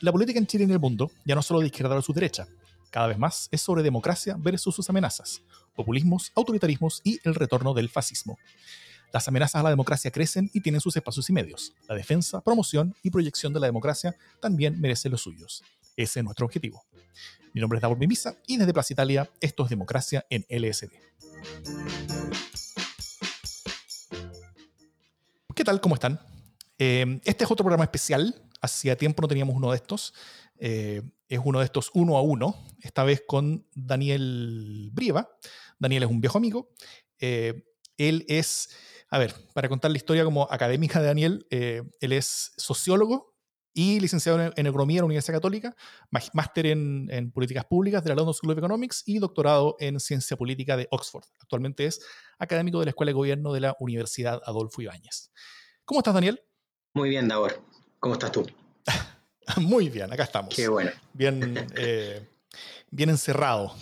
la política en Chile y en el mundo ya no solo de izquierda versus derecha, cada vez más es sobre democracia versus sus amenazas, populismos, autoritarismos y el retorno del fascismo. Las amenazas a la democracia crecen y tienen sus espacios y medios. La defensa, promoción y proyección de la democracia también merecen los suyos. Ese es nuestro objetivo. Mi nombre es Davor Mimisa y desde Plaza Italia esto es Democracia en LSD. ¿Qué tal? ¿Cómo están? Eh, este es otro programa especial. Hacía tiempo no teníamos uno de estos. Eh, es uno de estos uno a uno, esta vez con Daniel Brieva. Daniel es un viejo amigo. Eh, él es, a ver, para contar la historia como académica de Daniel, él es sociólogo y licenciado en, Economía en la Universidad Católica, máster en, en, Políticas Públicas de la London School of Economics y doctorado en Ciencia Política de Oxford. Actualmente es académico de la Escuela de Gobierno de la Universidad Adolfo Ibáñez. ¿Cómo estás, Daniel? Muy bien, Davor. ¿Cómo estás tú? Muy bien, acá estamos. Qué bueno. Bien, eh, bien encerrado.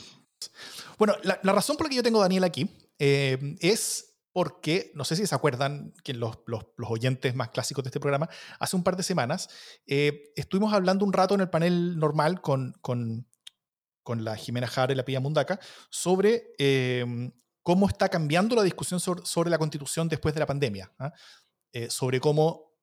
Bueno, la, razón por la que yo tengo a Daniel aquí eh, es porque, no sé si se acuerdan, que los, los, oyentes más clásicos de este programa, hace un par de semanas eh, estuvimos hablando un rato en el panel normal con, con, con la Jimena Jara y la Pilla Mundaca sobre cómo está cambiando la discusión sobre, sobre, la constitución después de la pandemia, ¿ah? sobre cómo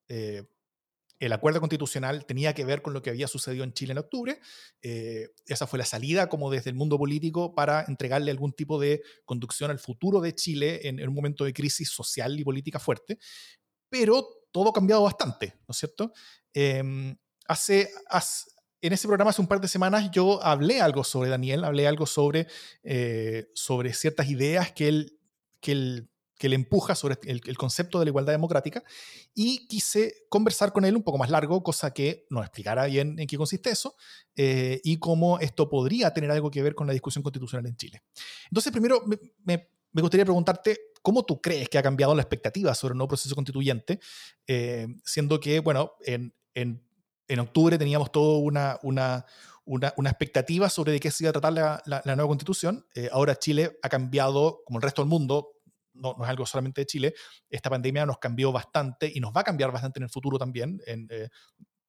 el acuerdo constitucional tenía que ver con lo que había sucedido en Chile en octubre. Eh, esa fue la salida como desde el mundo político para entregarle algún tipo de conducción al futuro de Chile en, un momento de crisis social y política fuerte. Pero todo ha cambiado bastante, ¿no es cierto? Em, hace, en ese programa hace un par de semanas yo hablé algo sobre Daniel, hablé algo sobre, eh, sobre ciertas ideas que él, que él que le empuja sobre el, concepto de la igualdad democrática y quise conversar con él un poco más largo, cosa que nos explicara bien en qué consiste eso eh, y cómo esto podría tener algo que ver con la discusión constitucional en Chile. Entonces, primero me, gustaría preguntarte cómo tú crees que ha cambiado la expectativa sobre el nuevo proceso constituyente, eh, siendo que, bueno, en, en, en, octubre teníamos toda una, una una, una, expectativa sobre de qué se iba a tratar la, la, nueva constitución. Eh, ahora Chile ha cambiado, como el resto del mundo, no, es algo solamente de Chile, esta pandemia nos cambió bastante y nos va a cambiar bastante en el futuro también. Eh,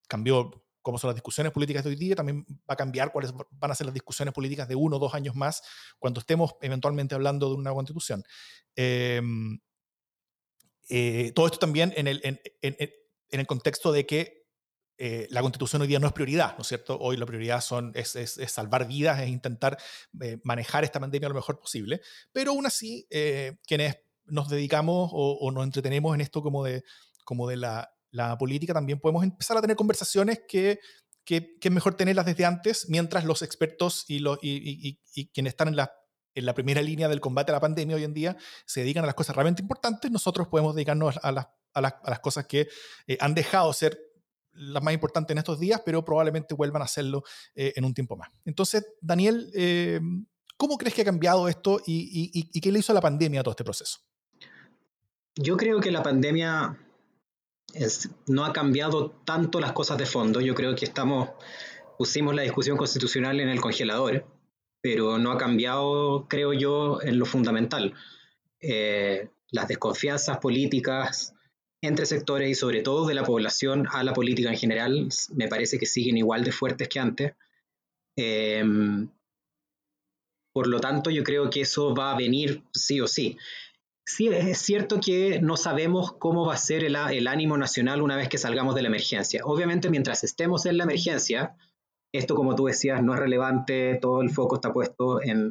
cambió cómo son las discusiones políticas de hoy día, también va a cambiar cuáles van a ser las discusiones políticas de uno o dos años más cuando estemos eventualmente hablando de una constitución. Em, eh, todo esto también en el, en, el contexto de que eh, la constitución hoy día no es prioridad, ¿no es cierto? Hoy la prioridad son, es, es, salvar vidas, es intentar manejar esta pandemia lo mejor posible, pero aún así, quienes nos dedicamos o, nos entretenemos en esto como de, como de la, la política, también podemos empezar a tener conversaciones que, que, es mejor tenerlas desde antes, mientras los expertos y, los, y, y, quienes están en la, en la primera línea del combate a la pandemia hoy en día se dedican a las cosas realmente importantes, nosotros podemos dedicarnos a las, a las, a las cosas que eh, han dejado ser las más importantes en estos días, pero probablemente vuelvan a hacerlo eh, en un tiempo más. Entonces, Daniel, eh, ¿cómo crees que ha cambiado esto y, y, qué le hizo a la pandemia a todo este proceso? Yo creo que la pandemia no ha cambiado tanto las cosas de fondo. Yo creo que estamos, pusimos la discusión constitucional en el congelador, pero no ha cambiado, creo yo, en lo fundamental. Eh, las desconfianzas políticas entre sectores y sobre todo de la población a la política en general me parece que siguen igual de fuertes que antes. Em, por lo tanto, yo creo que eso va a venir sí o sí. Sí, es cierto que no sabemos cómo va a ser el, ánimo nacional una vez que salgamos de la emergencia. Obviamente, mientras estemos en la emergencia, esto, como tú decías, no es relevante, todo el foco está puesto en,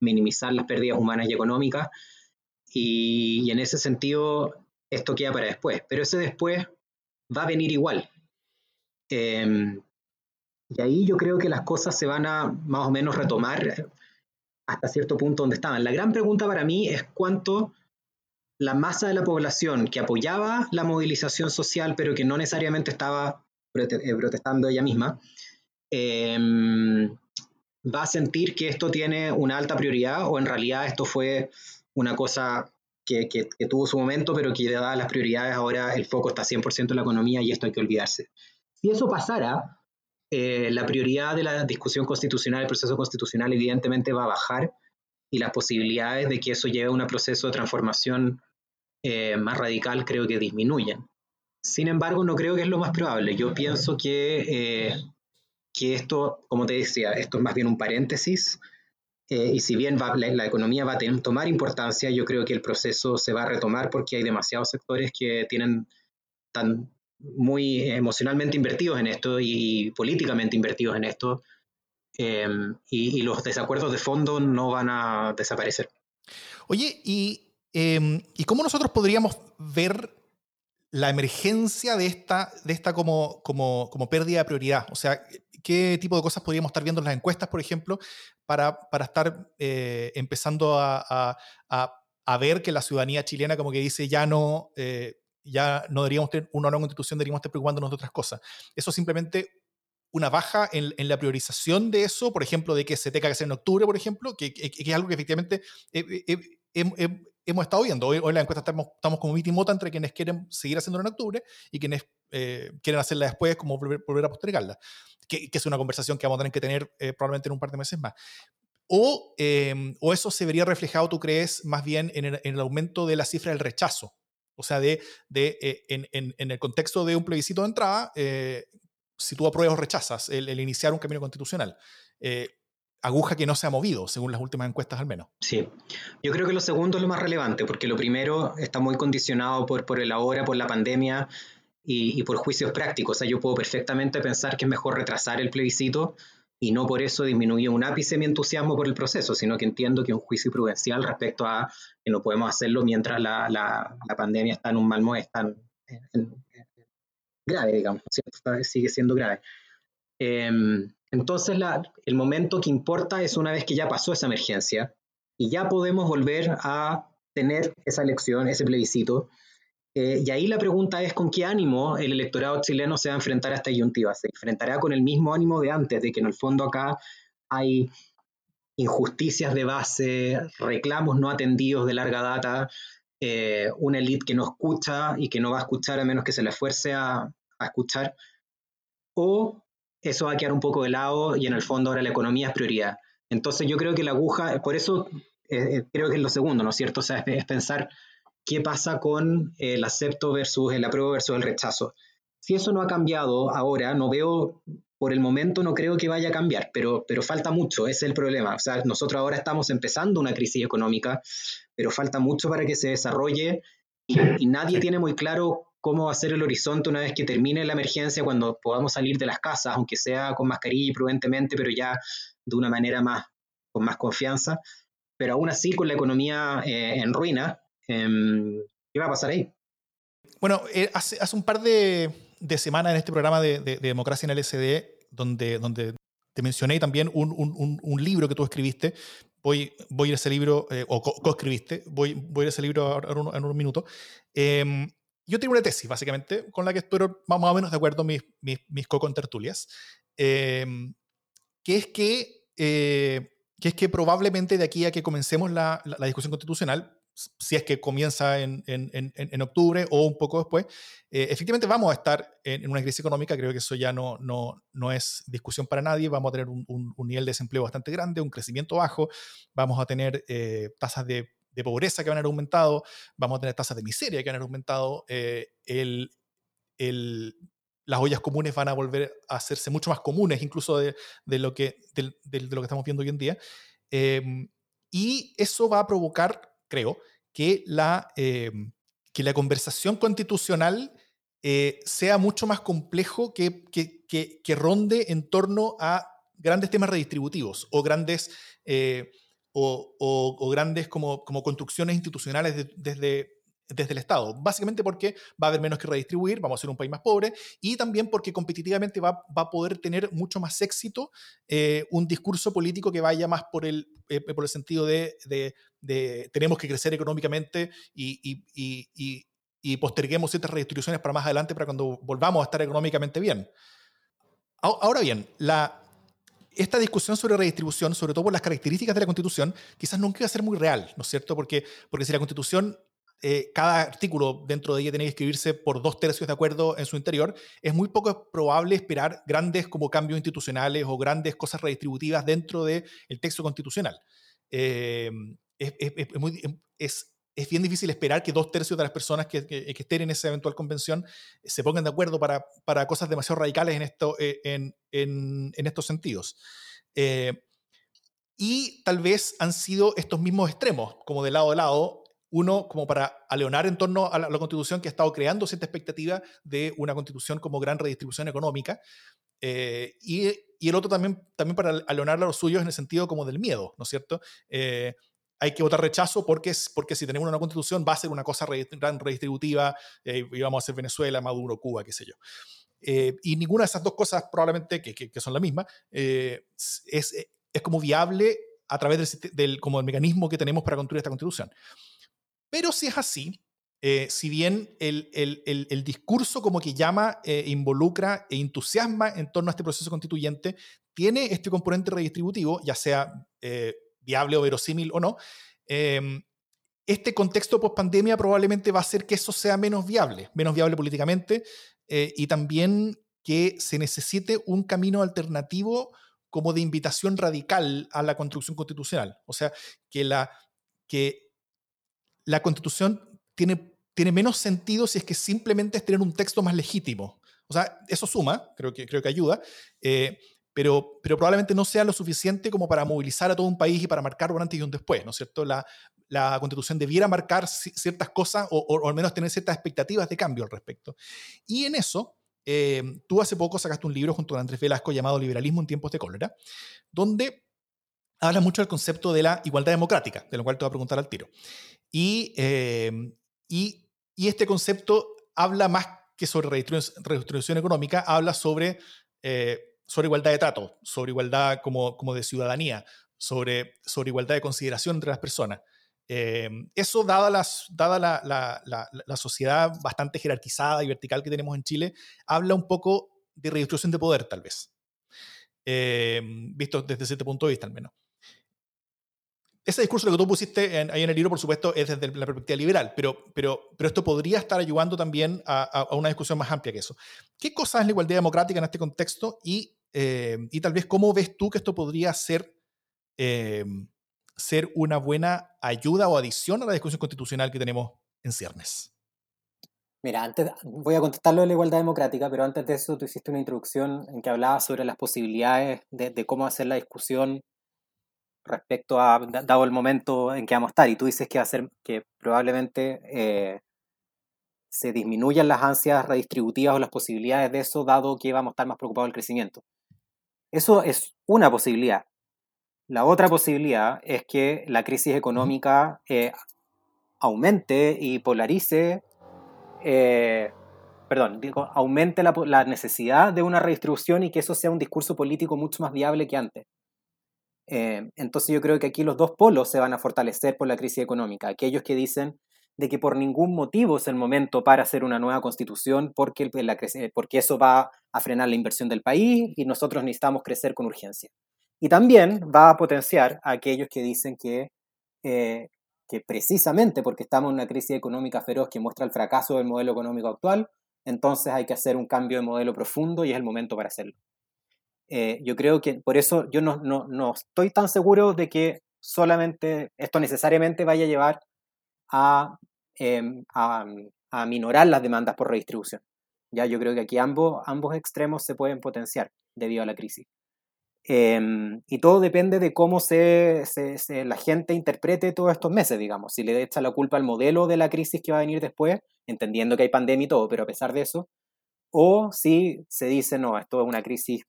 minimizar las pérdidas humanas y económicas, y, en ese sentido, esto queda para después, pero ese después va a venir igual. Em, y ahí yo creo que las cosas se van a más o menos retomar hasta cierto punto donde estaban. La gran pregunta para mí es cuánto la masa de la población que apoyaba la movilización social, pero que no necesariamente estaba eh, protestando ella misma, em, va a sentir que esto tiene una alta prioridad o en realidad esto fue una cosa que, que, tuvo su momento, pero que dadas las prioridades ahora el foco está 100% en la economía y esto hay que olvidarse. Si eso pasara, eh, la prioridad de la discusión constitucional, el proceso constitucional, evidentemente va a bajar y las posibilidades de que eso lleve a un proceso de transformación eh, más radical creo que disminuyen. Sin embargo, no creo que es lo más probable. Yo pienso que, eh, que esto, como te decía, esto es más bien un paréntesis. Eh, y si bien la, economía va a tomar importancia, yo creo que el proceso se va a retomar porque hay demasiados sectores que tienen tan muy emocionalmente invertidos en esto y, políticamente invertidos en esto. Em, y, los desacuerdos de fondo no van a desaparecer. Oye, ¿y, em, ¿y cómo nosotros podríamos ver la emergencia de esta, de esta como, como, como, pérdida de prioridad? O sea, ¿qué tipo de cosas podríamos estar viendo en las encuestas, por ejemplo, para, para estar eh, empezando a, a, a, ver que la ciudadanía chilena como que dice ya no, eh, ya no deberíamos tener una nueva constitución, deberíamos estar preocupándonos de otras cosas? Eso simplemente una baja en, en, la priorización de eso, por ejemplo, de que se tenga que hacer en octubre, por ejemplo, que, es algo que efectivamente hemos estado viendo. Hoy, en la encuesta estamos, estamos como mitimota entre quienes quieren seguir haciéndolo en octubre y quienes eh, quieren hacerla después, como volver, a postergarla, que, que, es una conversación que vamos a tener que tener eh, probablemente en un par de meses más. O, em, o, eso se vería reflejado, tú crees, más bien en el, en el aumento de la cifra del rechazo. O sea, de, de eh, en, en, en, el contexto de un plebiscito de entrada, si tú apruebas o rechazas el, el iniciar un camino constitucional aguja que no se ha movido, según las últimas encuestas al menos. Sí, yo creo que lo segundo es lo más relevante, porque lo primero está muy condicionado por, por el ahora, por la pandemia y, por juicios prácticos. O sea, yo puedo perfectamente pensar que es mejor retrasar el plebiscito y no por eso disminuye un ápice mi entusiasmo por el proceso, sino que entiendo que un juicio prudencial respecto a que no podemos hacerlo mientras la, la, la pandemia está en un mal momento, está grave, digamos, sigue siendo grave. Em, entonces, el momento que importa es una vez que ya pasó esa emergencia y ya podemos volver a tener esa elección, ese plebiscito. Eh, y ahí la pregunta es con qué ánimo el electorado chileno se va a enfrentar a esta disyuntiva. ¿Se enfrentará con el mismo ánimo de antes, de que en el fondo acá hay injusticias de base, reclamos no atendidos de larga data, eh, una élite que no escucha y que no va a escuchar a menos que se le esfuerce a, a escuchar? ¿O eso va a quedar un poco de lado y en el fondo ahora la economía es prioridad. Entonces yo creo que la aguja, por eso eh, eh, creo que es lo segundo, ¿no es cierto? O sea, es, pensar qué pasa con el acepto versus el apruebo versus el rechazo. Si eso no ha cambiado ahora, no veo, por el momento no creo que vaya a cambiar, pero, pero falta mucho, ese es el problema. O sea, nosotros ahora estamos empezando una crisis económica, pero falta mucho para que se desarrolle y, y nadie tiene muy claro cómo va a ser el horizonte una vez que termine la emergencia, cuando podamos salir de las casas, aunque sea con mascarilla y prudentemente, pero ya de una manera más, con más confianza. Pero aún así, con la economía eh, en ruina, ¿qué va a pasar ahí? Bueno, eh, hace, hace, un par de, de, semanas en este programa de, de, Democracia en el SD, donde, donde te mencioné también un, un, un, libro que tú escribiste. Voy, voy a ir a ese libro, eh, o co-escribiste, voy, voy a ir a ese libro en un, en un minuto. Eh, yo tengo una tesis, básicamente, con la que espero más o menos de acuerdo mis, mis, mis co-contertulias, eh, que es que, eh, que es que probablemente de aquí a que comencemos la, la, discusión constitucional, si es que comienza en, en, en, octubre o un poco después, eh, efectivamente vamos a estar en, una crisis económica, creo que eso ya no, no, no es discusión para nadie, vamos a tener un, un, un, nivel de desempleo bastante grande, un crecimiento bajo, vamos a tener eh, tasas de de pobreza que van a haber aumentado, vamos a tener tasas de miseria que van a haber aumentado, eh, el, el, las ollas comunes van a volver a hacerse mucho más comunes, incluso de, de lo, que, de, de, lo que estamos viendo hoy en día. Eh, y eso va a provocar, creo, que la, eh, que la conversación constitucional eh, sea mucho más complejo que, que, que, que, ronde en torno a grandes temas redistributivos o grandes eh, o, o, grandes como, como, construcciones institucionales desde, desde el Estado. Básicamente porque va a haber menos que redistribuir, vamos a ser un país más pobre, y también porque competitivamente va, va a poder tener mucho más éxito eh, un discurso político que vaya más por el, eh, por el sentido de, de, tenemos que crecer económicamente y, y, y, y posterguemos ciertas redistribuciones para más adelante, para cuando volvamos a estar económicamente bien. Ahora bien, esta discusión sobre redistribución, sobre todo por las características de la Constitución, quizás nunca iba a ser muy real, ¿no es cierto? Porque, porque si la Constitución, eh, cada artículo dentro de ella tiene que escribirse por dos tercios de acuerdo en su interior, es muy poco probable esperar grandes como cambios institucionales o grandes cosas redistributivas dentro del texto constitucional. Eh, es, es, muy, es, es bien difícil esperar que dos tercios de las personas que, estén en esa eventual convención se pongan de acuerdo para, para cosas demasiado radicales en, esto, eh, en, en, en estos sentidos. Eh, y tal vez han sido estos mismos extremos, como de lado a lado, uno como para aleonar en torno a la, constitución que ha estado creando cierta expectativa de una constitución como gran redistribución económica, eh, y, y, el otro también, también para aleonar a los suyos en el sentido como del miedo, ¿no es cierto? hay que votar rechazo porque, porque si tenemos una constitución va a ser una cosa redistributiva eh, y vamos a ser Venezuela, Maduro, Cuba, qué sé yo. Eh, y ninguna de esas dos cosas probablemente, que, que, son la misma, eh, es, es como viable a través del, como el mecanismo que tenemos para construir esta constitución. Pero si es así, si bien el, el, el, discurso como que llama, involucra e entusiasma en torno a este proceso constituyente, tiene este componente redistributivo, ya sea viable o verosímil o no, em, este contexto post-pandemia probablemente va a hacer que eso sea menos viable, menos viable políticamente, eh, y también que se necesite un camino alternativo como de invitación radical a la construcción constitucional. O sea, que la, que la constitución tiene, tiene menos sentido si es que simplemente es tener un texto más legítimo. O sea, eso suma, creo que, creo que ayuda, eh, pero, pero probablemente no sea lo suficiente como para movilizar a todo un país y para marcar un antes y un después, ¿no es cierto? La, la constitución debiera marcar ciertas cosas o, al menos tener ciertas expectativas de cambio al respecto. Y en eso, eh, tú hace poco sacaste un libro junto a Andrés Velasco llamado Liberalismo en tiempos de cólera, donde habla mucho del concepto de la igualdad democrática, de lo cual te voy a preguntar al tiro. Y, eh, y, este concepto habla más que sobre redistribución económica, habla sobre eh, sobre igualdad de trato, sobre igualdad como, como de ciudadanía, sobre, sobre igualdad de consideración entre las personas. Eh, eso, dada, las, dada la, la, sociedad bastante jerarquizada y vertical que tenemos en Chile, habla un poco de redistribución de poder, tal vez. Eh, visto desde ese punto de vista, al menos ese discurso que tú pusiste ahí en el libro, por supuesto, es desde la perspectiva liberal, pero, pero, pero esto podría estar ayudando también a, una discusión más amplia que eso. ¿Qué cosa es la igualdad democrática en este contexto y, eh, y tal vez cómo ves tú que esto podría ser, eh, ser una buena ayuda o adición a la discusión constitucional que tenemos en ciernes? Mira, antes voy a contestarlo de la igualdad democrática, pero antes de eso tú hiciste una introducción en que hablabas sobre las posibilidades de, de cómo hacer la discusión respecto a, dado el momento en que vamos a estar, y tú dices que va a ser que probablemente eh, se disminuyan las ansias redistributivas o las posibilidades de eso, dado que vamos a estar más preocupados del crecimiento. Eso es una posibilidad. La otra posibilidad es que la crisis económica eh, aumente y polarice, eh, perdón, digo, aumente la, la necesidad de una redistribución y que eso sea un discurso político mucho más viable que antes. Eh, entonces yo creo que aquí los dos polos se van a fortalecer por la crisis económica. Aquellos que dicen de que por ningún motivo es el momento para hacer una nueva constitución porque, la, porque eso va a frenar la inversión del país y nosotros necesitamos crecer con urgencia. Y también va a potenciar a aquellos que dicen que, eh, que precisamente porque estamos en una crisis económica feroz que muestra el fracaso del modelo económico actual, entonces hay que hacer un cambio de modelo profundo y es el momento para hacerlo. Eh, yo creo que por eso yo no, no, no, estoy tan seguro de que solamente esto necesariamente vaya a llevar a, em, a, a minorar las demandas por redistribución. Ya yo creo que aquí ambos, ambos extremos se pueden potenciar debido a la crisis. Em, y todo depende de cómo se, se, la gente interprete todos estos meses, digamos. Si le echa la culpa al modelo de la crisis que va a venir después, entendiendo que hay pandemia y todo, pero a pesar de eso, o si se dice, no, esto es una crisis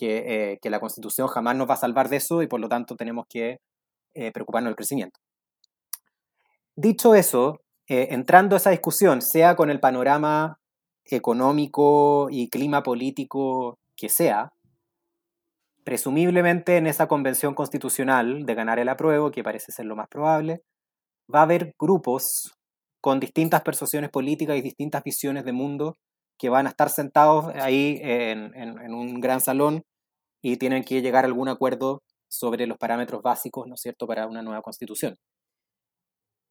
eh, que, la Constitución jamás nos va a salvar de eso y por lo tanto tenemos que eh, preocuparnos del crecimiento. Dicho eso, eh, entrando a esa discusión, sea con el panorama económico y clima político que sea, presumiblemente en esa convención constitucional de ganar el apruebo, que parece ser lo más probable, va a haber grupos con distintas persuasiones políticas y distintas visiones de mundo que van a estar sentados ahí en, un gran salón y tienen que llegar a algún acuerdo sobre los parámetros básicos, ¿no es cierto?, para una nueva constitución.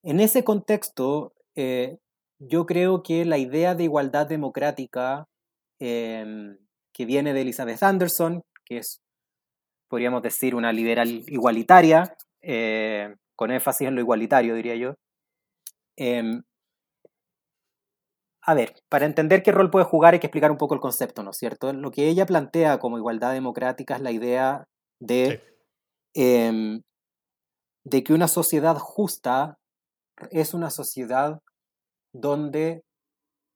En ese contexto, eh, yo creo que la idea de igualdad democrática em, que viene de Elizabeth Anderson, que es, podríamos decir, una liberal igualitaria, eh, con énfasis en lo igualitario, diría yo, Em, a ver, para entender qué rol puede jugar hay que explicar un poco el concepto, ¿no es cierto? Lo que ella plantea como igualdad democrática es la idea de, em, de que una sociedad justa es una sociedad donde,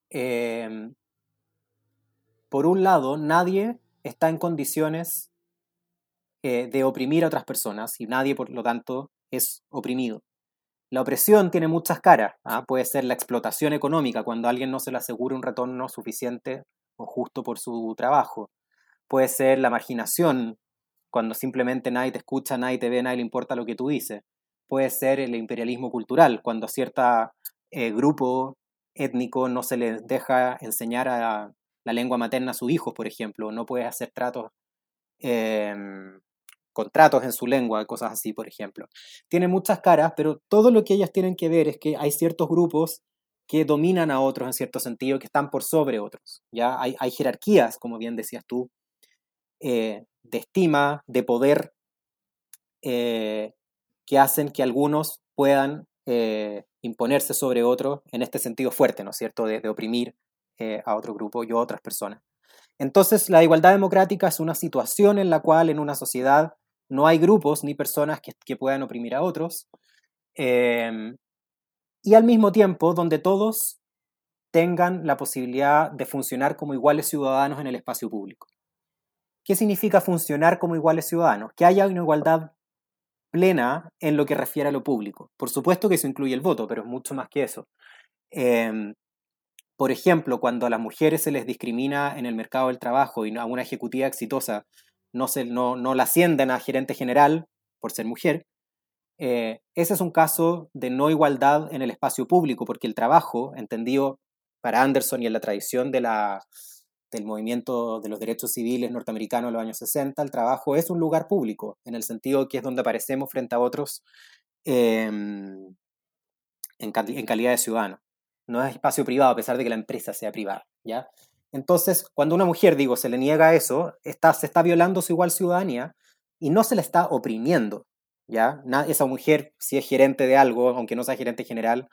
em, por un lado, nadie está en condiciones eh, de oprimir a otras personas y nadie, por lo tanto, es oprimido. La opresión tiene muchas caras. ¿ah? Puede ser la explotación económica, cuando alguien no se le asegura un retorno suficiente o justo por su trabajo. Puede ser la marginación, cuando simplemente nadie te escucha, nadie te ve, nadie le importa lo que tú dices. Puede ser el imperialismo cultural, cuando cierto eh, grupo étnico no se les deja enseñar a la lengua materna a sus hijos, por ejemplo. No puedes hacer tratos em, contratos en su lengua, cosas así, por ejemplo. Tiene muchas caras, pero todo lo que ellas tienen que ver es que hay ciertos grupos que dominan a otros en cierto sentido, que están por sobre otros. ¿ya? Hay, jerarquías, como bien decías tú, eh, de estima, de poder, eh, que hacen que algunos puedan eh, imponerse sobre otros en este sentido fuerte, ¿no es cierto?, de, de oprimir a otro grupo y a otras personas. Entonces, la igualdad democrática es una situación en la cual en una sociedad no hay grupos ni personas que, puedan oprimir a otros, em, y al mismo tiempo donde todos tengan la posibilidad de funcionar como iguales ciudadanos en el espacio público. ¿Qué significa funcionar como iguales ciudadanos? Que haya una igualdad plena en lo que refiere a lo público. Por supuesto que eso incluye el voto, pero es mucho más que eso. Em, por ejemplo, cuando a las mujeres se les discrimina en el mercado del trabajo y a una ejecutiva exitosa no, se, no, no la ascienden a gerente general por ser mujer, eh, ese es un caso de no igualdad en el espacio público, porque el trabajo, entendido para Anderson y en la tradición de la, del movimiento de los derechos civiles norteamericanos de los años 60, el trabajo es un lugar público, en el sentido que es donde aparecemos frente a otros em, en, en, calidad de ciudadano. No es espacio privado, a pesar de que la empresa sea privada. ¿ya? Entonces, cuando una mujer, digo, se le niega eso, está, se está violando su igual ciudadanía y no se le está oprimiendo, ¿ya? esa mujer, si es gerente de algo, aunque no sea gerente general,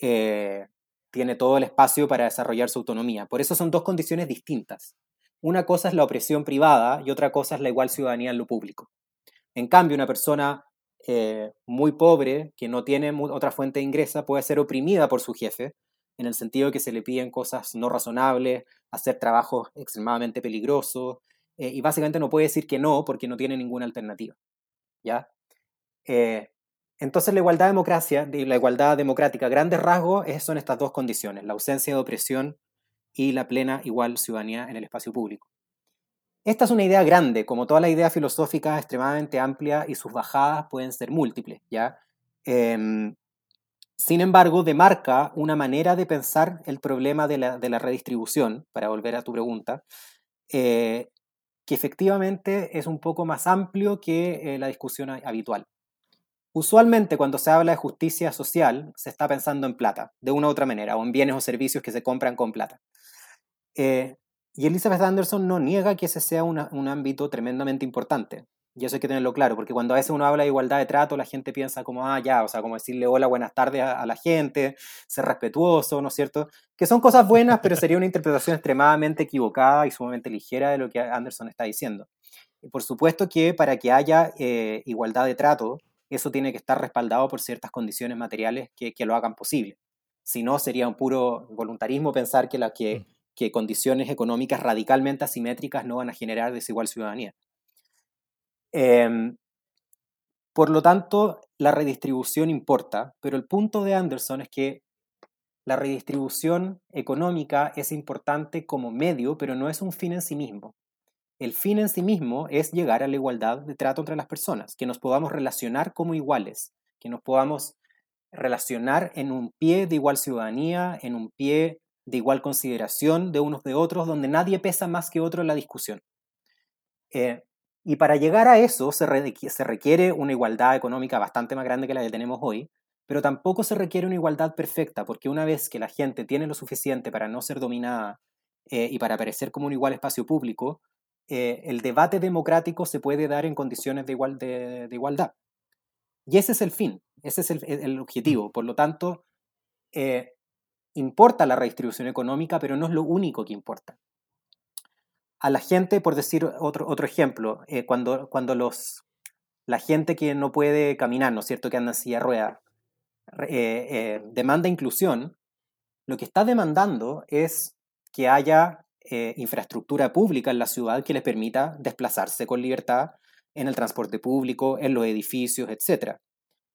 eh, tiene todo el espacio para desarrollar su autonomía. Por eso son dos condiciones distintas. Una cosa es la opresión privada y otra cosa es la igual ciudadanía en lo público. En cambio, una persona eh, muy pobre, que no tiene otra fuente de ingreso, puede ser oprimida por su jefe, en el sentido de que se le piden cosas no razonables, hacer trabajos extremadamente peligrosos, eh, y básicamente no puede decir que no porque no tiene ninguna alternativa. ¿ya? Eh, entonces la igualdad democracia, la igualdad democrática, grandes rasgos, son estas dos condiciones, la ausencia de opresión y la plena igual ciudadanía en el espacio público. Esta es una idea grande, como toda la idea filosófica extremadamente amplia y sus bajadas pueden ser múltiples, ¿ya? Em, sin embargo, demarca una manera de pensar el problema de la, redistribución, para volver a tu pregunta, eh, que efectivamente es un poco más amplio que eh, la discusión habitual. Usualmente cuando se habla de justicia social se está pensando en plata, de una u otra manera, o en bienes o servicios que se compran con plata. Eh, y Elizabeth Anderson no niega que ese sea un ámbito tremendamente importante. Y eso hay que tenerlo claro, porque cuando a veces uno habla de igualdad de trato, la gente piensa como, ah, ya, o sea, como decirle hola, buenas tardes a, la gente, ser respetuoso, ¿no es cierto? Que son cosas buenas, pero sería una interpretación extremadamente equivocada y sumamente ligera de lo que Anderson está diciendo. Y por supuesto que para que haya eh, igualdad de trato, eso tiene que estar respaldado por ciertas condiciones materiales que, que lo hagan posible. Si no, sería un puro voluntarismo pensar que, la, que, mm. que condiciones económicas radicalmente asimétricas no van a generar desigual ciudadanía. Em, por lo tanto, la redistribución importa, pero el punto de Anderson es que la redistribución económica es importante como medio, pero no es un fin en sí mismo. El fin en sí mismo es llegar a la igualdad de trato entre las personas, que nos podamos relacionar como iguales, que nos podamos relacionar en un pie de igual ciudadanía, en un pie de igual consideración de unos de otros, donde nadie pesa más que otro en la discusión. Eh, y para llegar a eso se, requiere una igualdad económica bastante más grande que la que tenemos hoy, pero tampoco se requiere una igualdad perfecta, porque una vez que la gente tiene lo suficiente para no ser dominada eh, y para aparecer como un igual espacio público, eh, el debate democrático se puede dar en condiciones de, igual, de, igualdad. Y ese es el fin, ese es el, objetivo. Por lo tanto, eh, importa la redistribución económica, pero no es lo único que importa. A la gente, por decir otro, otro ejemplo, eh, cuando, cuando los, la gente que no puede caminar, ¿no es cierto?, que anda en silla de ruedas, eh, demanda inclusión, lo que está demandando es que haya infraestructura pública en la ciudad que les permita desplazarse con libertad en el transporte público, en los edificios, etc.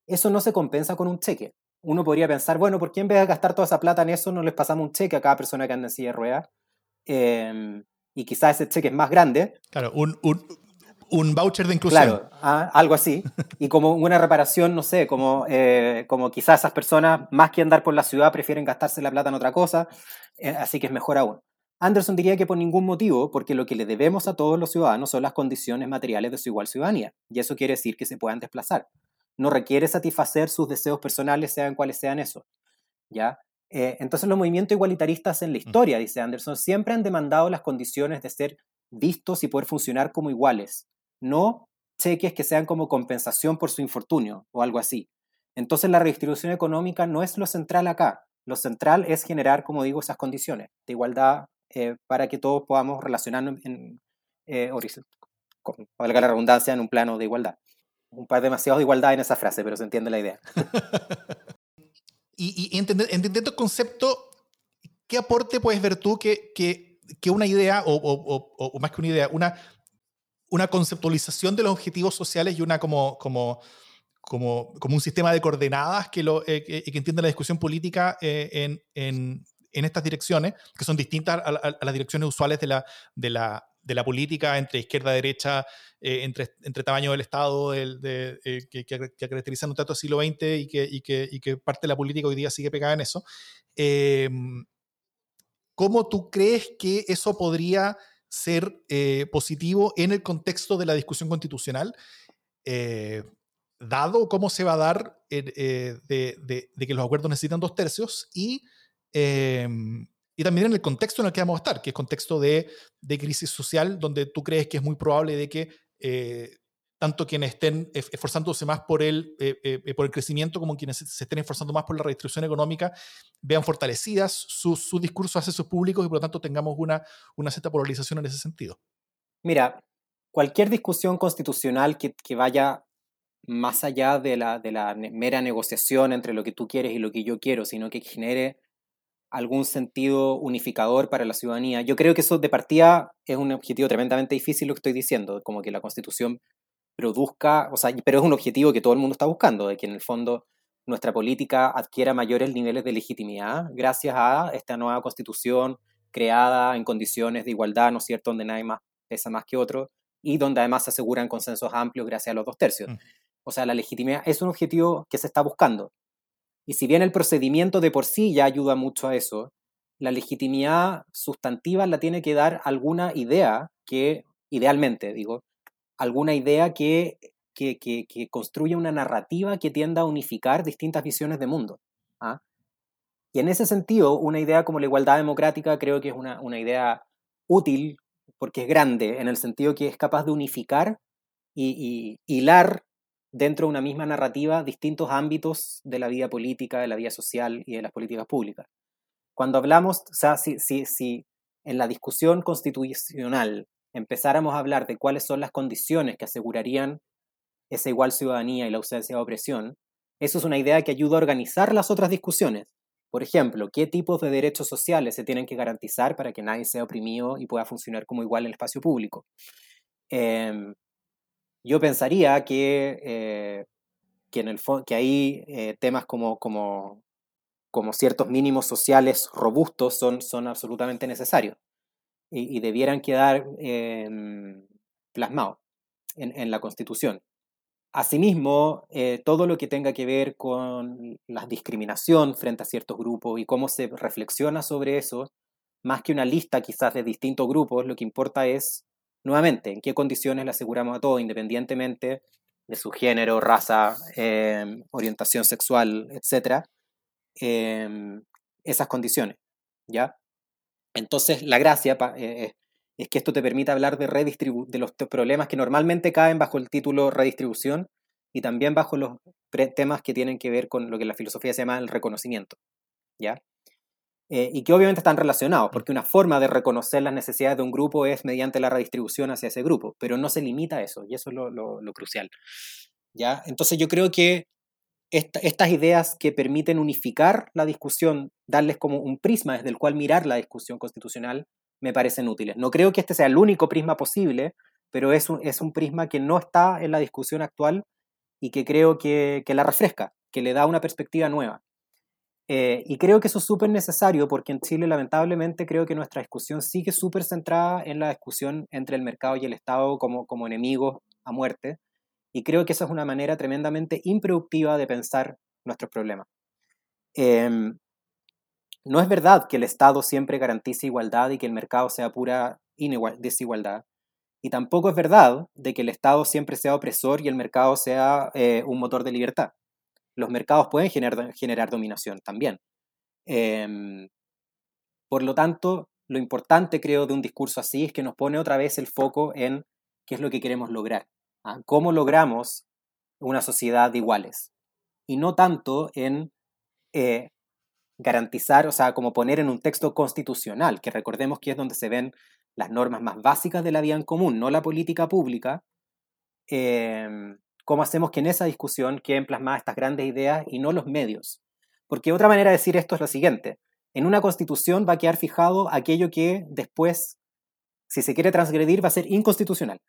Eso no se compensa con un cheque uno podría pensar, bueno, ¿por qué en vez de gastar toda esa plata en eso no les pasamos un cheque a cada persona que anda en silla de ruedas? Y quizás ese cheque es más grande. Claro, un, un, un voucher de inclusión. Claro, ah, algo así. Y como una reparación, no sé, como, eh, como quizás esas personas, más que andar por la ciudad, prefieren gastarse la plata en otra cosa, eh, así que es mejor aún. Anderson diría que por ningún motivo, porque lo que le debemos a todos los ciudadanos son las condiciones materiales de su igual ciudadanía, y eso quiere decir que se puedan desplazar no requiere satisfacer sus deseos personales, sean cuales sean esos. ¿ya? Eh, entonces los movimientos igualitaristas en la historia, dice Anderson, siempre han demandado las condiciones de ser vistos y poder funcionar como iguales, no cheques que sean como compensación por su infortunio o algo así. Entonces la redistribución económica no es lo central acá, lo central es generar, como digo, esas condiciones de igualdad eh, para que todos podamos relacionarnos en, eh, con, valga la redundancia, en un plano de igualdad un par demasiado de igualdad en esa frase, pero se entiende la idea. y, entendiendo el concepto, ¿qué aporte puedes ver tú que, que, que una idea, o, más que una idea, una, una conceptualización de los objetivos sociales y una como, como, como, como un sistema de coordenadas que, lo, eh, que, entienda la discusión política eh, en, en, en, estas direcciones, que son distintas a, a, las direcciones usuales de la, de la, de la política entre izquierda y derecha, eh, entre, entre tamaño del Estado de, eh, que, que, que, caracterizan un trato del siglo XX y que, y, y que parte de la política hoy día sigue pegada en eso. Em, ¿Cómo tú crees que eso podría ser eh, positivo en el contexto de la discusión constitucional? dado cómo se va a dar de, de, de, que los acuerdos necesitan dos tercios y y también en el contexto en el que vamos a estar, que es contexto de, de crisis social, donde tú crees que es muy probable de que eh, tanto quienes estén esforzándose más por el, eh, eh, por el crecimiento como quienes se estén esforzando más por la redistribución económica vean fortalecidas sus su discursos hacia sus públicos y por lo tanto tengamos una, una cierta polarización en ese sentido. Mira, cualquier discusión constitucional que, que vaya más allá de la, de la mera negociación entre lo que tú quieres y lo que yo quiero, sino que genere algún sentido unificador para la ciudadanía. Yo creo que eso de partida es un objetivo tremendamente difícil lo que estoy diciendo, como que la constitución produzca, o sea, pero es un objetivo que todo el mundo está buscando, de que en el fondo nuestra política adquiera mayores niveles de legitimidad gracias a esta nueva constitución creada en condiciones de igualdad, ¿no es cierto?, donde nadie más pesa más que otro y donde además se aseguran consensos amplios gracias a los dos tercios. Mm. O sea, la legitimidad es un objetivo que se está buscando. Y si bien el procedimiento de por sí ya ayuda mucho a eso, la legitimidad sustantiva la tiene que dar alguna idea que, idealmente digo, alguna idea que, que, que, construya una narrativa que tienda a unificar distintas visiones de mundo. ¿ah? Y en ese sentido, una idea como la igualdad democrática creo que es una, una idea útil porque es grande, en el sentido que es capaz de unificar y hilar dentro de una misma narrativa distintos ámbitos de la vida política, de la vida social y de las políticas públicas. Cuando hablamos, o sea, si, si, si en la discusión constitucional empezáramos a hablar de cuáles son las condiciones que asegurarían esa igual ciudadanía y la ausencia de opresión, eso es una idea que ayuda a organizar las otras discusiones. Por ejemplo, qué tipos de derechos sociales se tienen que garantizar para que nadie sea oprimido y pueda funcionar como igual en el espacio público. Eh, yo pensaría que, eh, que, en el que hay eh, temas como, como, como ciertos mínimos sociales robustos son, son absolutamente necesarios y, debieran quedar em, plasmados en, en, la Constitución. Asimismo, eh, todo lo que tenga que ver con la discriminación frente a ciertos grupos y cómo se reflexiona sobre eso, más que una lista quizás de distintos grupos, lo que importa es nuevamente, en qué condiciones le aseguramos a todos, independientemente de su género, raza, em, orientación sexual, etc., em, esas condiciones, ¿ya? Entonces, la gracia eh, es que esto te permite hablar de, de los problemas que normalmente caen bajo el título redistribución y también bajo los temas que tienen que ver con lo que la filosofía se llama el reconocimiento. ¿ya? Eh, y que obviamente están relacionados, porque una forma de reconocer las necesidades de un grupo es mediante la redistribución hacia ese grupo, pero no se limita a eso, y eso es lo, lo, crucial. ¿ya? Entonces yo creo que estas ideas que permiten unificar la discusión, darles como un prisma desde el cual mirar la discusión constitucional, me parecen útiles. No creo que este sea el único prisma posible, pero es un, es un prisma que no está en la discusión actual y que creo que, que la refresca, que le da una perspectiva nueva. Eh, y creo que eso es súper necesario porque en Chile lamentablemente creo que nuestra discusión sigue súper centrada en la discusión entre el mercado y el Estado como, como enemigos a muerte. Y creo que esa es una manera tremendamente improductiva de pensar nuestros problemas. Em, no es verdad que el Estado siempre garantice igualdad y que el mercado sea pura desigualdad. Y tampoco es verdad de que el Estado siempre sea opresor y el mercado sea eh, un motor de libertad los mercados pueden generar, dominación también. Em, por lo tanto, lo importante creo de un discurso así es que nos pone otra vez el foco en qué es lo que queremos lograr, ¿ah? cómo logramos una sociedad de iguales y no tanto en eh, garantizar, o sea, como poner en un texto constitucional, que recordemos que es donde se ven las normas más básicas de la vida en común, no la política pública, eh, cómo hacemos que en esa discusión queden plasmadas estas grandes ideas y no los medios. Porque otra manera de decir esto es lo siguiente. En una constitución va a quedar fijado aquello que después, si se quiere transgredir, va a ser inconstitucional.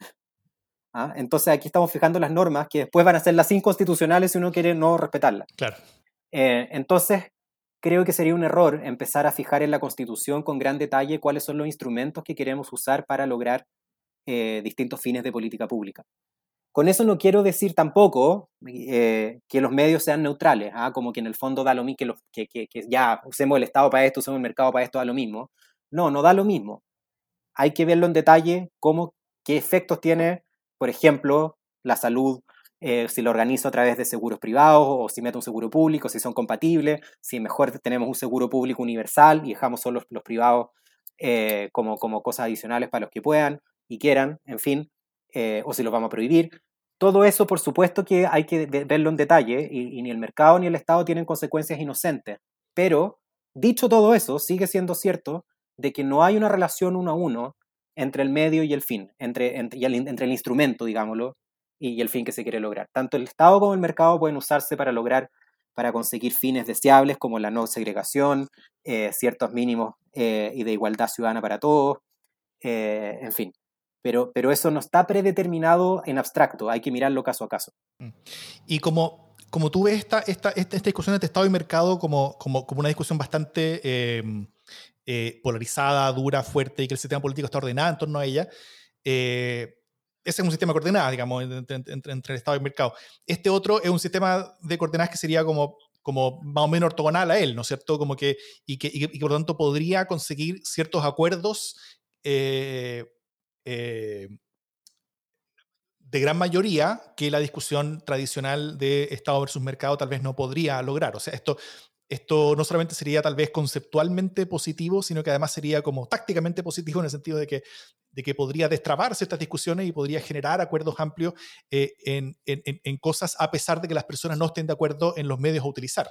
¿Ah? Entonces aquí estamos fijando las normas que después van a ser las inconstitucionales si uno quiere no respetarlas. Claro. Eh, entonces, creo que sería un error empezar a fijar en la constitución con gran detalle cuáles son los instrumentos que queremos usar para lograr eh, distintos fines de política pública. Con eso no quiero decir tampoco eh, que los medios sean neutrales, ¿ah? como que en el fondo da lo mismo, que, que, que, ya usemos el Estado para esto, usemos el mercado para esto, da lo mismo. No, no da lo mismo. Hay que verlo en detalle, cómo, qué efectos tiene, por ejemplo, la salud, eh, si lo organizo a través de seguros privados o si meto un seguro público, si son compatibles, si mejor tenemos un seguro público universal y dejamos solo los, privados eh, como, como cosas adicionales para los que puedan y quieran, en fin, o si los vamos a prohibir. Todo eso, por supuesto, que hay que verlo en detalle y, ni el mercado ni el Estado tienen consecuencias inocentes. Pero, dicho todo eso, sigue siendo cierto de que no hay una relación uno a uno entre el medio y el fin, entre, entre, el instrumento, digámoslo, y, el fin que se quiere lograr. Tanto el Estado como el mercado pueden usarse para lograr, para conseguir fines deseables como la no segregación, eh, ciertos mínimos eh, y de igualdad ciudadana para todos, eh, en fin pero, pero eso no está predeterminado en abstracto, hay que mirarlo caso a caso. Mm. Y como, como tú ves esta, esta, esta, discusión entre Estado y mercado como, como, como una discusión bastante em, eh, polarizada, dura, fuerte, y que el sistema político está ordenado en torno a ella, eh, ese es un sistema de coordenadas, digamos, entre, entre, entre, el Estado y el mercado. Este otro es un sistema de coordenadas que sería como, como más o menos ortogonal a él, ¿no es cierto? Como que, y, que, y que por lo tanto podría conseguir ciertos acuerdos eh, eh, de gran mayoría que la discusión tradicional de Estado versus mercado tal vez no podría lograr. O sea, esto, esto no solamente sería tal vez conceptualmente positivo, sino que además sería como tácticamente positivo en el sentido de que, de que podría destrabar ciertas discusiones y podría generar acuerdos amplios eh, en, en, cosas a pesar de que las personas no estén de acuerdo en los medios a utilizar.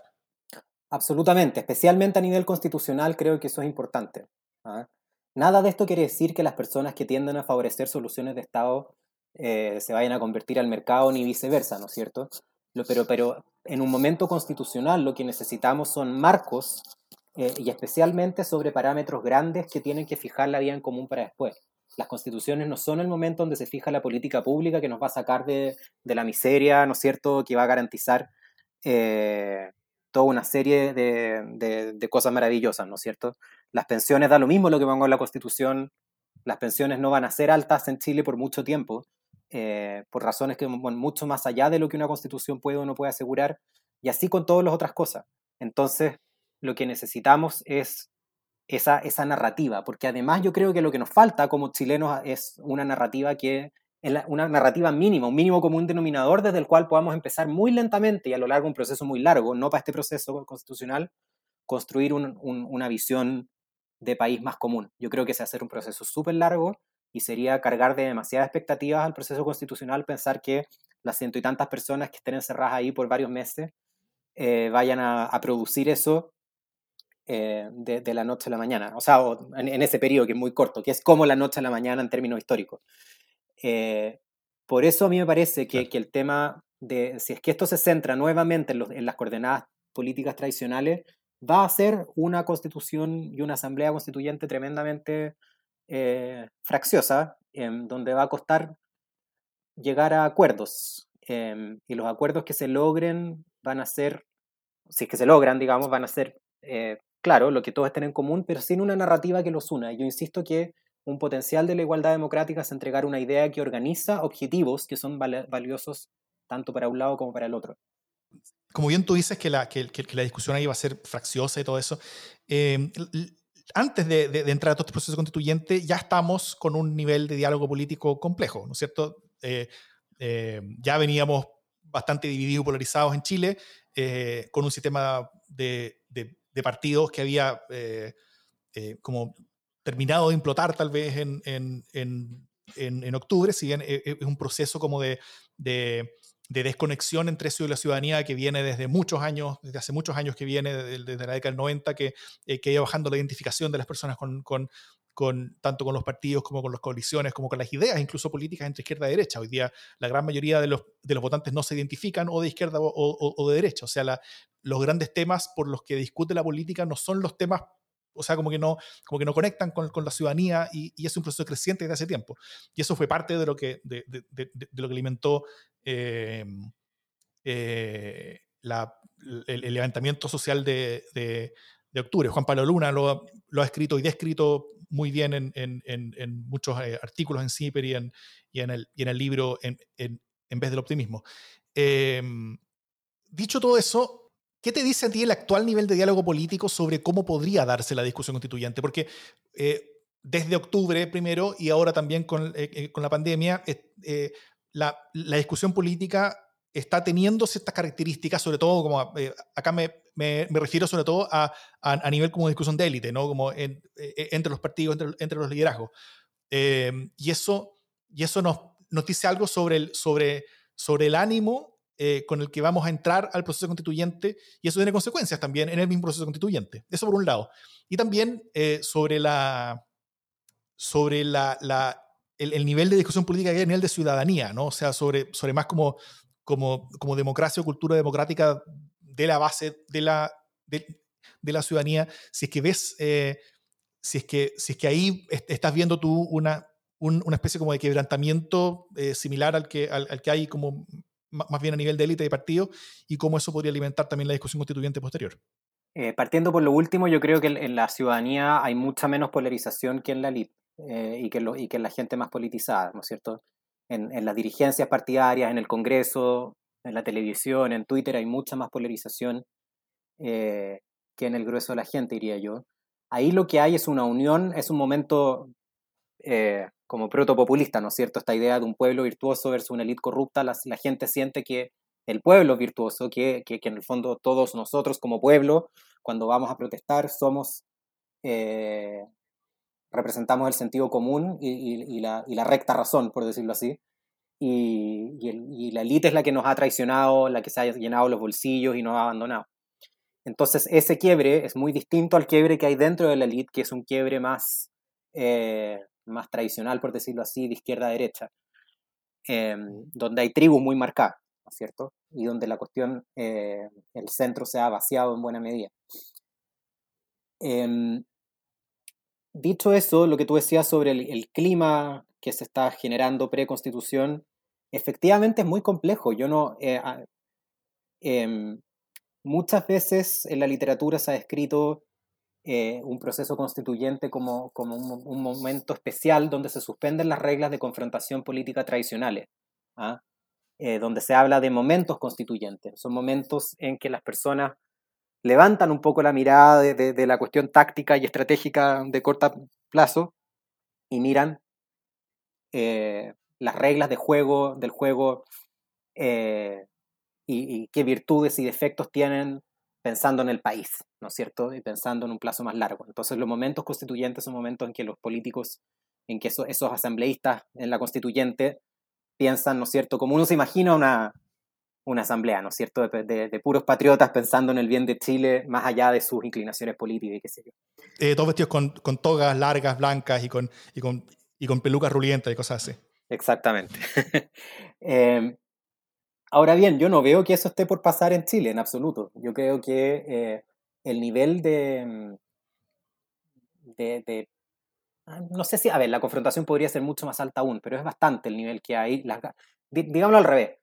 Absolutamente, especialmente a nivel constitucional creo que eso es importante. ¿ah? Nada de esto quiere decir que las personas que tienden a favorecer soluciones de Estado eh, se vayan a convertir al mercado ni viceversa, ¿no es cierto? Pero, pero en un momento constitucional lo que necesitamos son marcos eh, y especialmente sobre parámetros grandes que tienen que fijar la vida en común para después. Las constituciones no son el momento donde se fija la política pública que nos va a sacar de, de la miseria, ¿no es cierto?, que va a garantizar eh, toda una serie de, de, cosas maravillosas, ¿no es cierto? Las pensiones da lo mismo lo que pongo en la Constitución, las pensiones no van a ser altas en Chile por mucho tiempo, eh, por razones que van mucho más allá de lo que una Constitución puede o no puede asegurar, y así con todas las otras cosas. Entonces, lo que necesitamos es esa, esa narrativa, porque además yo creo que lo que nos falta como chilenos es una narrativa que una narrativa mínima, un mínimo común denominador desde el cual podamos empezar muy lentamente y a lo largo de un proceso muy largo, no para este proceso constitucional, construir una visión de país más común. Yo creo que se hacer un proceso súper largo y sería cargar de demasiadas expectativas al proceso constitucional pensar que las ciento y tantas personas que estén encerradas ahí por varios meses eh, vayan a, producir eso eh, de, la noche a la mañana, o sea, en, ese periodo que es muy corto, que es como la noche a la mañana en términos históricos. Eh, por eso a mí me parece que, que, el tema de, si es que esto se centra nuevamente en, en las coordenadas políticas tradicionales, va a ser una constitución y una asamblea constituyente tremendamente eh, fracciosa, em, donde va a costar llegar a acuerdos. Em, y los acuerdos que se logren van a ser, si es que se logran, digamos, van a ser, eh, claro, lo que todos estén en común, pero sin una narrativa que los una. Yo insisto que un potencial de la igualdad democrática es entregar una idea que organiza objetivos que son valiosos tanto para un lado como para el otro como bien tú dices que la, que, la discusión ahí va a ser fracciosa y todo eso, em, antes de, entrar a todo este proceso constituyente, ya estamos con un nivel de diálogo político complejo, ¿no es cierto? Eh, eh, ya veníamos bastante divididos y polarizados en Chile, eh, con un sistema de, partidos que había como terminado de implotar tal vez en, en, octubre, si bien es un proceso como de de desconexión entre y la ciudadanía que viene desde muchos años, desde hace muchos años que viene, desde, la década del 90, que, eh, que bajando la identificación de las personas con, con, con, tanto con los partidos como con las coaliciones, como con las ideas, incluso políticas entre izquierda y derecha. Hoy día la gran mayoría de los, de los votantes no se identifican o de izquierda o, o, de derecha. O sea, la, los grandes temas por los que discute la política no son los temas o sea, como que no, como que no conectan con, con la ciudadanía y, y, es un proceso creciente desde hace tiempo. Y eso fue parte de lo que, de, de, de, lo que alimentó Em, eh, el, levantamiento social de, octubre. Juan Pablo Luna lo, ha escrito y descrito muy bien en, en, en, muchos eh, artículos en CIPER y en, y el, y en el libro en, vez del optimismo. Em, dicho todo eso, ¿qué te dice a ti el actual nivel de diálogo político sobre cómo podría darse la discusión constituyente? Porque eh, desde octubre primero y ahora también con, con la pandemia, la, discusión política está teniendo ciertas características, sobre todo, como eh, acá me, me, refiero sobre todo a, a, nivel como discusión de élite, ¿no? Como eh, eh, entre los partidos, entre, entre los liderazgos. Y eso, y eso nos, nos dice algo sobre el, sobre, sobre el ánimo con el que vamos a entrar al proceso constituyente, y eso tiene consecuencias también en el mismo proceso constituyente. Eso por un lado. Y también sobre la sobre la, la, el, nivel de discusión política que hay a nivel de ciudadanía, ¿no? O sea, sobre, sobre más como, como, como democracia o cultura democrática de la base de la, de, la ciudadanía. Si es que ves, eh, si, es que, si es que ahí estás viendo tú una, una especie como de quebrantamiento eh, similar al que, al, que hay como más bien a nivel de élite de partido y cómo eso podría alimentar también la discusión constituyente posterior. Eh, partiendo por lo último, yo creo que en la ciudadanía hay mucha menos polarización que en la élite. Eh, y, que y que la gente más politizada, ¿no es cierto? En, en, las dirigencias partidarias, en el Congreso, en la televisión, en Twitter hay mucha más polarización eh, que en el grueso de la gente, diría yo. Ahí lo que hay es una unión, es un momento eh, como protopopulista, ¿no es cierto? Esta idea de un pueblo virtuoso versus una élite corrupta, la, la, gente siente que el pueblo es virtuoso, que, que, que, en el fondo todos nosotros como pueblo, cuando vamos a protestar, somos representamos el sentido común y, la, recta razón, por decirlo así. Y, la élite es la que nos ha traicionado, la que se ha llenado los bolsillos y nos ha abandonado. Entonces, ese quiebre es muy distinto al quiebre que hay dentro de la élite, que es un quiebre más, eh, más tradicional, por decirlo así, de izquierda a derecha, em, donde hay tribus muy marcadas, ¿no es cierto? Y donde la cuestión, eh, el centro se ha vaciado en buena medida. Em, dicho eso, lo que tú decías sobre el, clima que se está generando pre-constitución, efectivamente es muy complejo. Yo no. Eh, em, muchas veces en la literatura se ha descrito eh, un proceso constituyente como, como un, momento especial donde se suspenden las reglas de confrontación política tradicionales, ¿ah? eh, donde se habla de momentos constituyentes. Son momentos en que las personas levantan un poco la mirada de, la cuestión táctica y estratégica de corto plazo y miran eh, las reglas de juego, del juego eh, y, qué virtudes y defectos tienen pensando en el país, ¿no es cierto? Y pensando en un plazo más largo. Entonces los momentos constituyentes son momentos en que los políticos, en que esos, esos asambleístas en la constituyente piensan, ¿no es cierto? Como uno se imagina una, una asamblea, ¿no es cierto? De, puros patriotas pensando en el bien de Chile más allá de sus inclinaciones políticas y qué sé yo. Eh, todos vestidos con, con, togas largas, blancas y con, y con, y con pelucas rulientas y cosas así. Exactamente. Em, ahora bien, yo no veo que eso esté por pasar en Chile, en absoluto. Yo creo que eh, el nivel de, mm, ah, No sé si, a ver, la confrontación podría ser mucho más alta aún, pero es bastante el nivel que hay. Digámoslo al revés